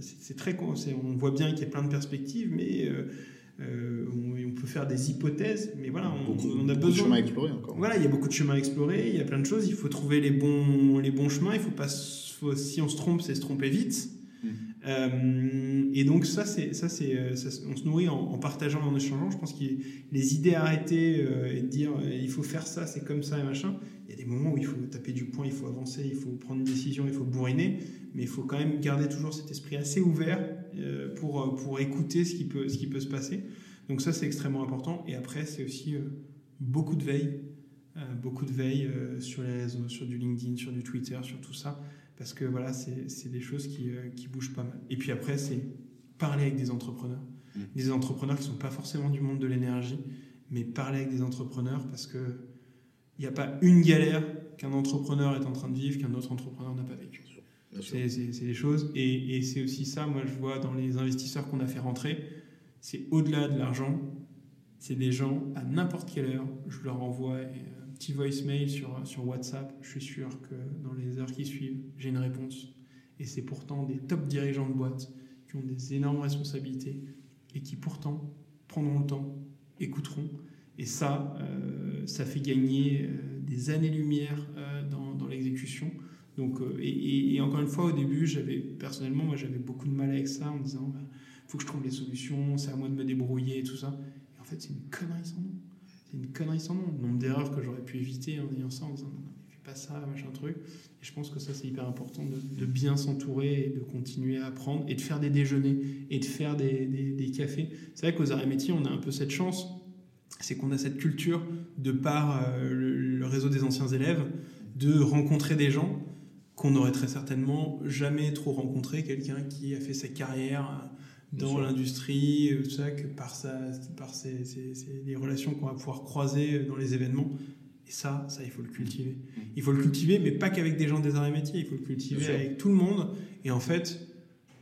Speaker 3: c'est très on voit bien qu'il y a plein de perspectives, mais euh, euh, on, peut faire des hypothèses, mais voilà, on,
Speaker 2: on a besoin. de chemin à explorer encore.
Speaker 3: Voilà, il y a beaucoup de chemins à explorer, il y a plein de choses, il faut trouver les bons, les bons chemins, il faut pas, si on se trompe, c'est se tromper vite. Euh, et donc ça, c'est ça, c'est on se nourrit en, partageant, en échangeant. Je pense que les idées à arrêter et de dire il faut faire ça, c'est comme ça et machin. Il y a des moments où il faut taper du poing, il faut avancer, il faut prendre une décision, il faut bourriner mais il faut quand même garder toujours cet esprit assez ouvert euh, pour, euh, pour écouter ce qui, peut, ce qui peut se passer. Donc ça, c'est extrêmement important. Et après, c'est aussi euh, beaucoup de veille, beaucoup de veille sur les réseaux, sur du LinkedIn, sur du Twitter, sur tout ça, parce que voilà, c'est des choses qui, qui bougent pas mal. Et puis après, c'est parler avec des entrepreneurs, mmh. des entrepreneurs qui sont pas forcément du monde de l'énergie, mais parler avec des entrepreneurs parce que il n'y a pas une galère qu'un entrepreneur est en train de vivre qu'un autre entrepreneur n'a pas vécu. C'est des choses. Et, et c'est aussi ça, moi, je vois dans les investisseurs qu'on a fait rentrer, c'est au-delà de l'argent, c'est des gens, à n'importe quelle heure, je leur envoie un petit voicemail sur, sur WhatsApp, je suis sûr que dans les heures qui suivent, j'ai une réponse. Et c'est pourtant des top dirigeants de boîte qui ont des énormes responsabilités et qui pourtant prendront le temps, écouteront. Et ça, euh, ça fait gagner euh, des années-lumière euh, dans, dans l'exécution. Donc, et, encore une fois, au début, j'avais personnellement, moi, j'avais beaucoup de mal avec ça en disant, il bah, faut que je trouve les solutions, c'est à moi de me débrouiller et tout ça. Et en fait, c'est une connerie sans nom. C'est une connerie sans nom. Le nombre d'erreurs que j'aurais pu éviter en disant ça, en disant, non, fais pas ça, machin truc. Et je pense que ça, c'est hyper important de, bien s'entourer et de continuer à apprendre et de faire des déjeuners et de faire des, des, cafés. C'est vrai qu'aux arts métiers, on a un peu cette chance, c'est qu'on a cette culture de par euh, le réseau des anciens élèves de rencontrer des gens qu'on n'aurait très certainement jamais trop rencontré quelqu'un qui a fait sa carrière dans l'industrie, tout ça, que par, sa, par ses, les relations qu'on va pouvoir croiser dans les événements. Et ça, ça, il faut le cultiver. Mmh. Il faut le cultiver, mais pas qu'avec des gens des arts et métiers, il faut le cultiver avec tout le monde. Et en fait,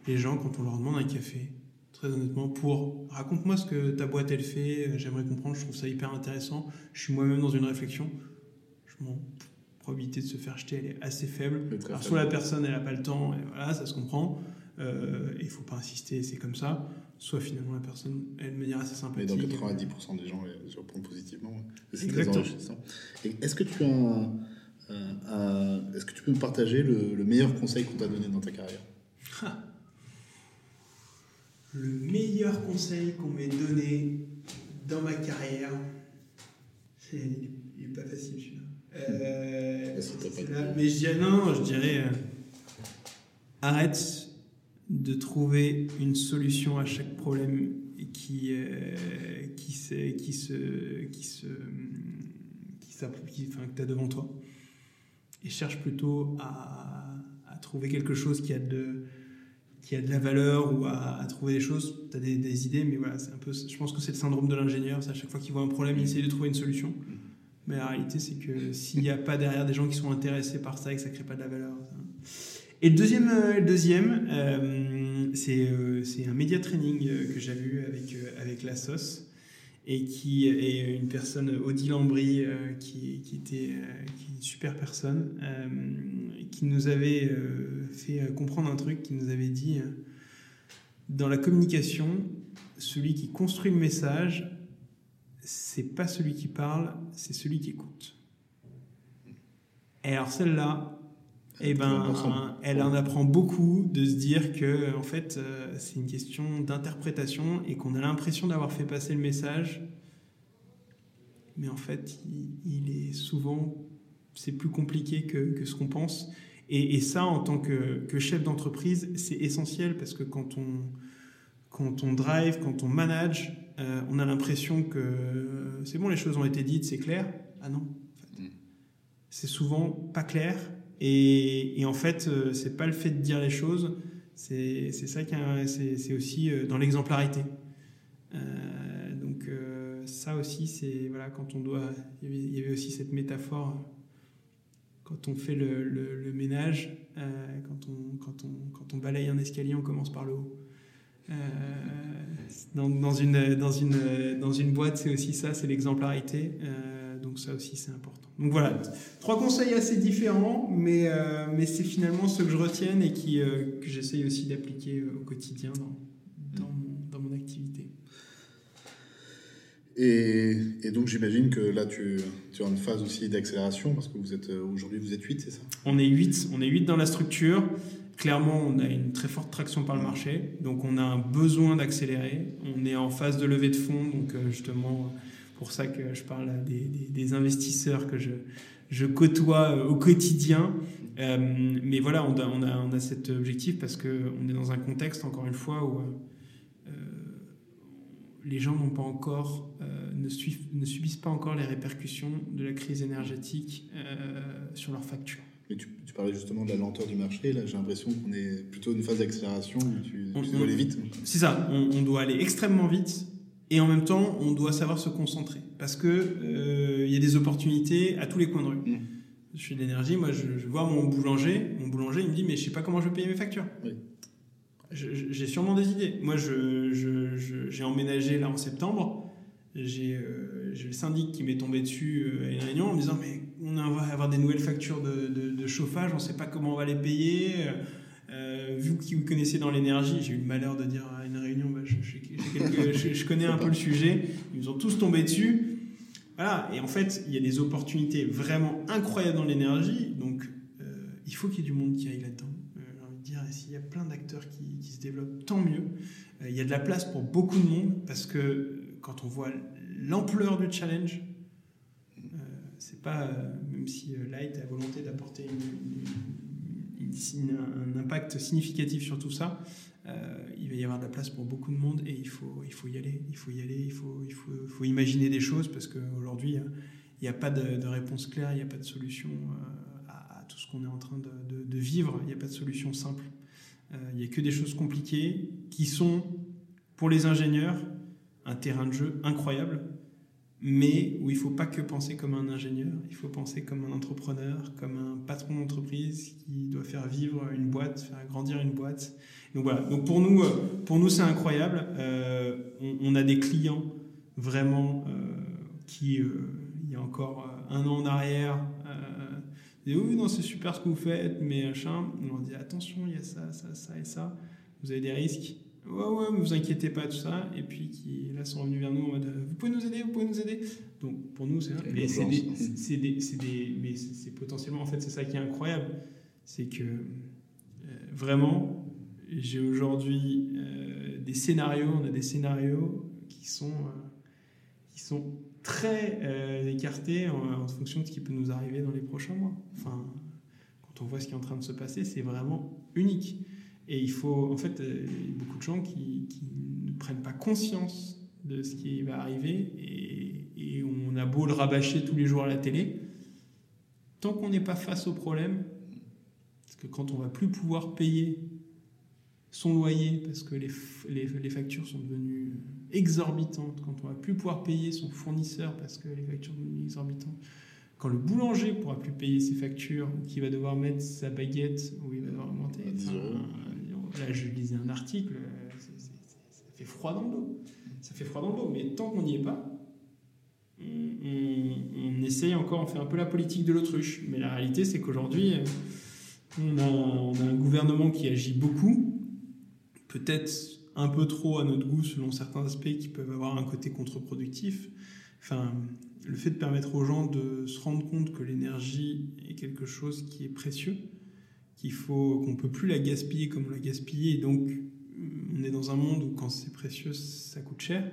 Speaker 3: les gens, quand on leur demande un café, très honnêtement, pour raconte-moi ce que ta boîte elle fait, j'aimerais comprendre, je trouve ça hyper intéressant, je suis moi-même dans une réflexion, je m'en probabilité de se faire jeter, elle est assez faible. Alors, soit la personne, elle n'a pas le temps, et voilà, ça se comprend. Euh, il ne faut pas insister, c'est comme ça. Soit finalement, la personne, elle de manière assez sympathique.
Speaker 2: Mais dans 90% des gens, se reprend positivement. C'est très enrichissant. Est-ce que tu as est-ce que tu peux me partager le, meilleur conseil qu'on t'a donné dans ta carrière?
Speaker 3: Le meilleur conseil qu'on m'ait donné dans ma carrière, c'est- il n'est pas facile celui-là. Euh, mais je dirais, non, je dirais, euh, arrête de trouver une solution à chaque problème qui, euh, qui, se, qui se, qui se, qui enfin, que tu as devant toi. Et cherche plutôt à, trouver quelque chose qui a de, qui a de la valeur ou à, trouver des choses. Tu as des, idées, mais voilà, c'est un peu, je pense que c'est le syndrome de l'ingénieur. C'est à chaque fois qu'il voit un problème, il essaie de trouver une solution. Mais la réalité, c'est que s'il n'y a pas derrière des gens qui sont intéressés par ça et que ça ne crée pas de la valeur. Et le deuxième, euh, euh, c'est euh, c'est un média training que j'avais eu avec, avec la et qui est une personne, Odile Lambry, qui, était une super personne, qui nous avait fait comprendre un truc, qui nous avait dit dans la communication, celui qui construit le message, c'est pas celui qui parle, c'est celui qui écoute. Et alors celle-là, eh ben,
Speaker 2: important.
Speaker 3: elle en apprend beaucoup de se dire que en fait, euh, c'est une question d'interprétation et qu'on a l'impression d'avoir fait passer le message, mais en fait, il, il est souvent, c'est plus compliqué que, que ce qu'on pense. Et, et ça, en tant que, que chef d'entreprise, c'est essentiel parce que quand on, quand on drive, quand on manage, euh, on a l'impression que euh, c'est bon, les choses ont été dites, c'est clair. Ah non, en fait.
Speaker 2: Mm.
Speaker 3: c'est souvent pas clair. Et, en fait, euh, c'est pas le fait de dire les choses, c'est ça qui est- c'est aussi euh, dans l'exemplarité. Euh, donc ça aussi, c'est voilà quand on doit. Il y avait, aussi cette métaphore quand on fait le, ménage, quand, on, quand, on, quand on balaye un escalier, on commence par le haut. Dans, une, dans, une, dans une boîte, c'est aussi ça, c'est l'exemplarité. Donc ça aussi, c'est important. Donc voilà, trois conseils assez différents, mais, euh, mais c'est finalement ceux que je retienne et qui, euh, que j'essaye aussi d'appliquer euh, au quotidien dans, dans, mon, dans mon activité.
Speaker 2: Et, et donc j'imagine que là tu, tu es en phase aussi d'accélération parce que vous êtes aujourd'hui vous êtes 8, c'est ça?
Speaker 3: On est 8, on est 8 dans la structure. Clairement, on a une très forte traction par le marché, donc on a un besoin d'accélérer. On est en phase de levée de fonds, donc justement, pour ça que je parle des, des- des investisseurs que je, je côtoie euh, au quotidien. Euh, mais voilà, on a, on, a, on a cet objectif parce qu'on est dans un contexte, encore une fois, où euh, les gens n'ont pas encore, euh, ne, suivent- ne subissent pas encore les répercussions de la crise énergétique sur leurs factures.
Speaker 2: Mais tu, tu parlais justement de la lenteur du marché, là j'ai l'impression qu'on est plutôt une phase d'accélération tu,
Speaker 3: On-
Speaker 2: dois aller vite.
Speaker 3: C'est ça, on, on doit aller extrêmement vite et en même temps, on doit savoir se concentrer parce que euh, il y a des opportunités à tous les coins de rue.
Speaker 2: Mm.
Speaker 3: Je suis de l'énergie, moi je, je vois mon boulanger, mon boulanger il me dit mais je sais pas comment je vais payer mes factures.
Speaker 2: Oui.
Speaker 3: J'ai sûrement des idées. Moi je- je- je- j'ai emménagé là en septembre. J'ai euh, le syndic qui m'est tombé dessus euh, à une réunion en me disant mais on va avoir des nouvelles factures de, de- de chauffage, on sait pas comment on va les payer. Euh, vous qui vous connaissez dans l'énergie, j'ai eu le malheur de dire à une réunion, bah, je, connais un peu le sujet, ils nous ont tous tombé dessus. Voilà, et en fait, il y a des opportunités vraiment incroyables dans l'énergie, donc euh, il faut qu'il y ait du monde qui aille là-dedans. Euh, j'ai envie de dire, s'il y a plein d'acteurs qui, se développent, tant mieux. Euh, il y a de la place pour beaucoup de monde, parce que quand on voit l'ampleur du challenge, euh, c'est pas, même si Light a volonté d'apporter un impact significatif sur tout ça, euh, il va y avoir de la place pour beaucoup de monde et il faut, il faut y aller, il faut y aller, il faut, il faut, faut imaginer des choses parce qu'aujourd'hui, il n'y a pas de, réponse claire, il n'y a pas de solution euh, à, tout ce qu'on est en train de, de- de vivre, il n'y a pas de solution simple. Euh, Il n'y a que des choses compliquées qui sont, pour les ingénieurs, un terrain de jeu incroyable, mais où il ne faut pas que penser comme un ingénieur, il faut penser comme un entrepreneur, comme un patron d'entreprise qui doit faire vivre une boîte, faire grandir une boîte. Donc voilà, donc pour nous, euh, pour nous c'est incroyable. Euh, on, on a des clients vraiment euh, qui, euh, il y a encore un an en arrière, disaient oui, non, c'est super ce que vous faites, mais machin. On leur dit attention, il y a ça, ça, ça et ça. Vous avez des risques. Ouais, ouais, mais vous inquiétez pas, tout ça. Et puis qui, là, sont revenus vers nous en mode Vous pouvez nous aider, vous pouvez nous aider. Donc pour nous, c'est mais c'est des, des, des- mais c'est potentiellement, en fait, c'est ça qui est incroyable. C'est que vraiment, j'ai aujourd'hui euh, des scénarios, on a des scénarios qui sont, qui sont très écartés en, fonction de ce qui peut nous arriver dans les prochains mois. Enfin, quand on voit ce qui est en train de se passer, c'est vraiment unique. Et il faut, en fait, y a beaucoup de gens qui, qui, ne prennent pas conscience de ce qui va arriver et, et, on a beau le rabâcher tous les jours à la télé, tant qu'on n'est pas face au problème, parce que quand on va plus pouvoir payer son loyer parce que les, les, les, factures sont devenues exorbitantes, quand on va plus pouvoir payer son fournisseur parce que les factures sont devenues exorbitantes, quand le boulanger pourra plus payer ses factures ou qu'il va devoir mettre sa baguette où il va devoir augmenter. là, je lisais un article, ça fait froid dans le dos. Ça fait froid dans le dos, mais tant qu'on n'y est pas, on, on, on, essaye encore, on fait un peu la politique de l'autruche. Mais la réalité, c'est qu'aujourd'hui, on a, on a un gouvernement qui agit beaucoup, peut-être un peu trop à notre goût selon certains aspects qui peuvent avoir un côté contre-productif. Enfin, le fait de permettre aux gens de se rendre compte que l'énergie est quelque chose qui est précieux, qu'il faut qu'on peut plus la gaspiller comme on l'a gaspillé, et donc on est dans un monde où quand c'est précieux, ça coûte cher,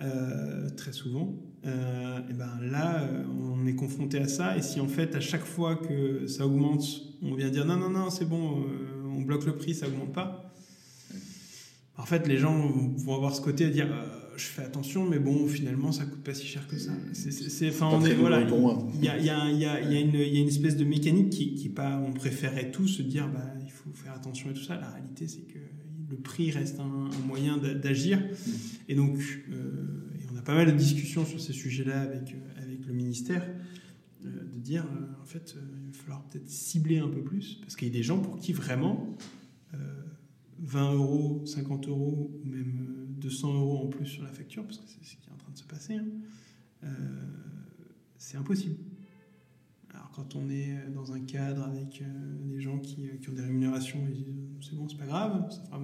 Speaker 3: euh, très souvent. Euh, et ben là, on est confronté à ça, et si en fait à chaque fois que ça augmente, on vient dire non non non c'est bon, euh, on bloque le prix, ça augmente pas. En fait, les gens vont avoir ce côté à dire je fais attention, mais bon, finalement, ça coûte pas si cher que ça. C'est, enfin, on est, voilà, il y a, y, a, y, a, y, a une, y a une espèce de mécanique qui, qui pas, on préférait tous se dire, bah, il faut faire attention et tout ça. La réalité, c'est que le prix reste un, un moyen d'agir. Et donc, euh, et on a pas mal de discussions sur ces sujets-là avec, avec le ministère, euh, de dire, euh, en fait, il va falloir peut-être cibler un peu plus, parce qu'il y a des gens pour qui vraiment, 20 euros, 50 euros, ou même 200 euros en plus sur la facture, parce que c'est ce qui est en train de se passer, hein, euh, c'est impossible. Alors quand on est dans un cadre avec euh, des gens qui, ont des rémunérations, ils disent c'est bon, c'est pas grave, ça fera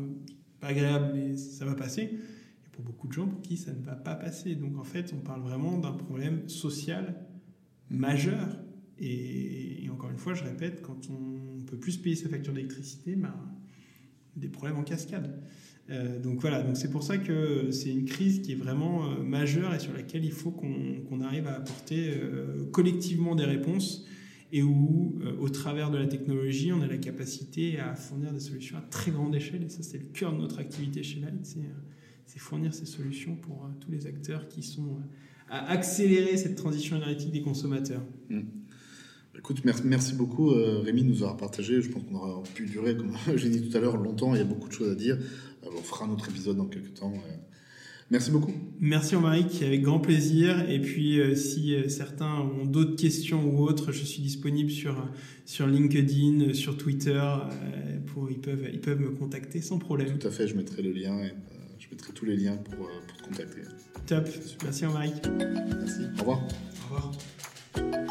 Speaker 3: pas agréable, mais ça va passer. Et pour beaucoup de gens pour qui ça ne va pas passer. Donc en fait, on parle vraiment d'un problème social majeur. Et, et, encore une fois, je répète, quand on peut plus payer sa facture d'électricité, ben, des problèmes en cascade. Euh, donc voilà, donc c'est pour ça que c'est une crise qui est vraiment euh, majeure et sur laquelle il faut qu'on qu arrive à apporter euh, collectivement des réponses et où, au travers de la technologie, on a la capacité à fournir des solutions à très grande échelle. Et ça, c'est le cœur de notre activité chez Light, c'est fournir ces solutions pour tous les acteurs qui sont à accélérer cette transition énergétique des consommateurs.
Speaker 2: Mmh. Écoute, merci, beaucoup euh, Rémi de nous avoir partagé. Je pense qu'on aura pu durer, comme j'ai dit tout à l'heure, longtemps. Il y a beaucoup de choses à dire. Euh, on fera un autre épisode dans quelques temps. Merci beaucoup.
Speaker 3: Merci Romaric, avec grand plaisir. Et puis euh, si certains ont d'autres questions ou autres, je suis disponible sur, sur LinkedIn, sur Twitter. pour, ils, peuvent, ils peuvent me contacter sans problème.
Speaker 2: Tout à fait, je mettrai le lien et je mettrai tous les liens pour, pour te contacter.
Speaker 3: Top, merci Romaric.
Speaker 2: Merci, au revoir.
Speaker 3: Au revoir.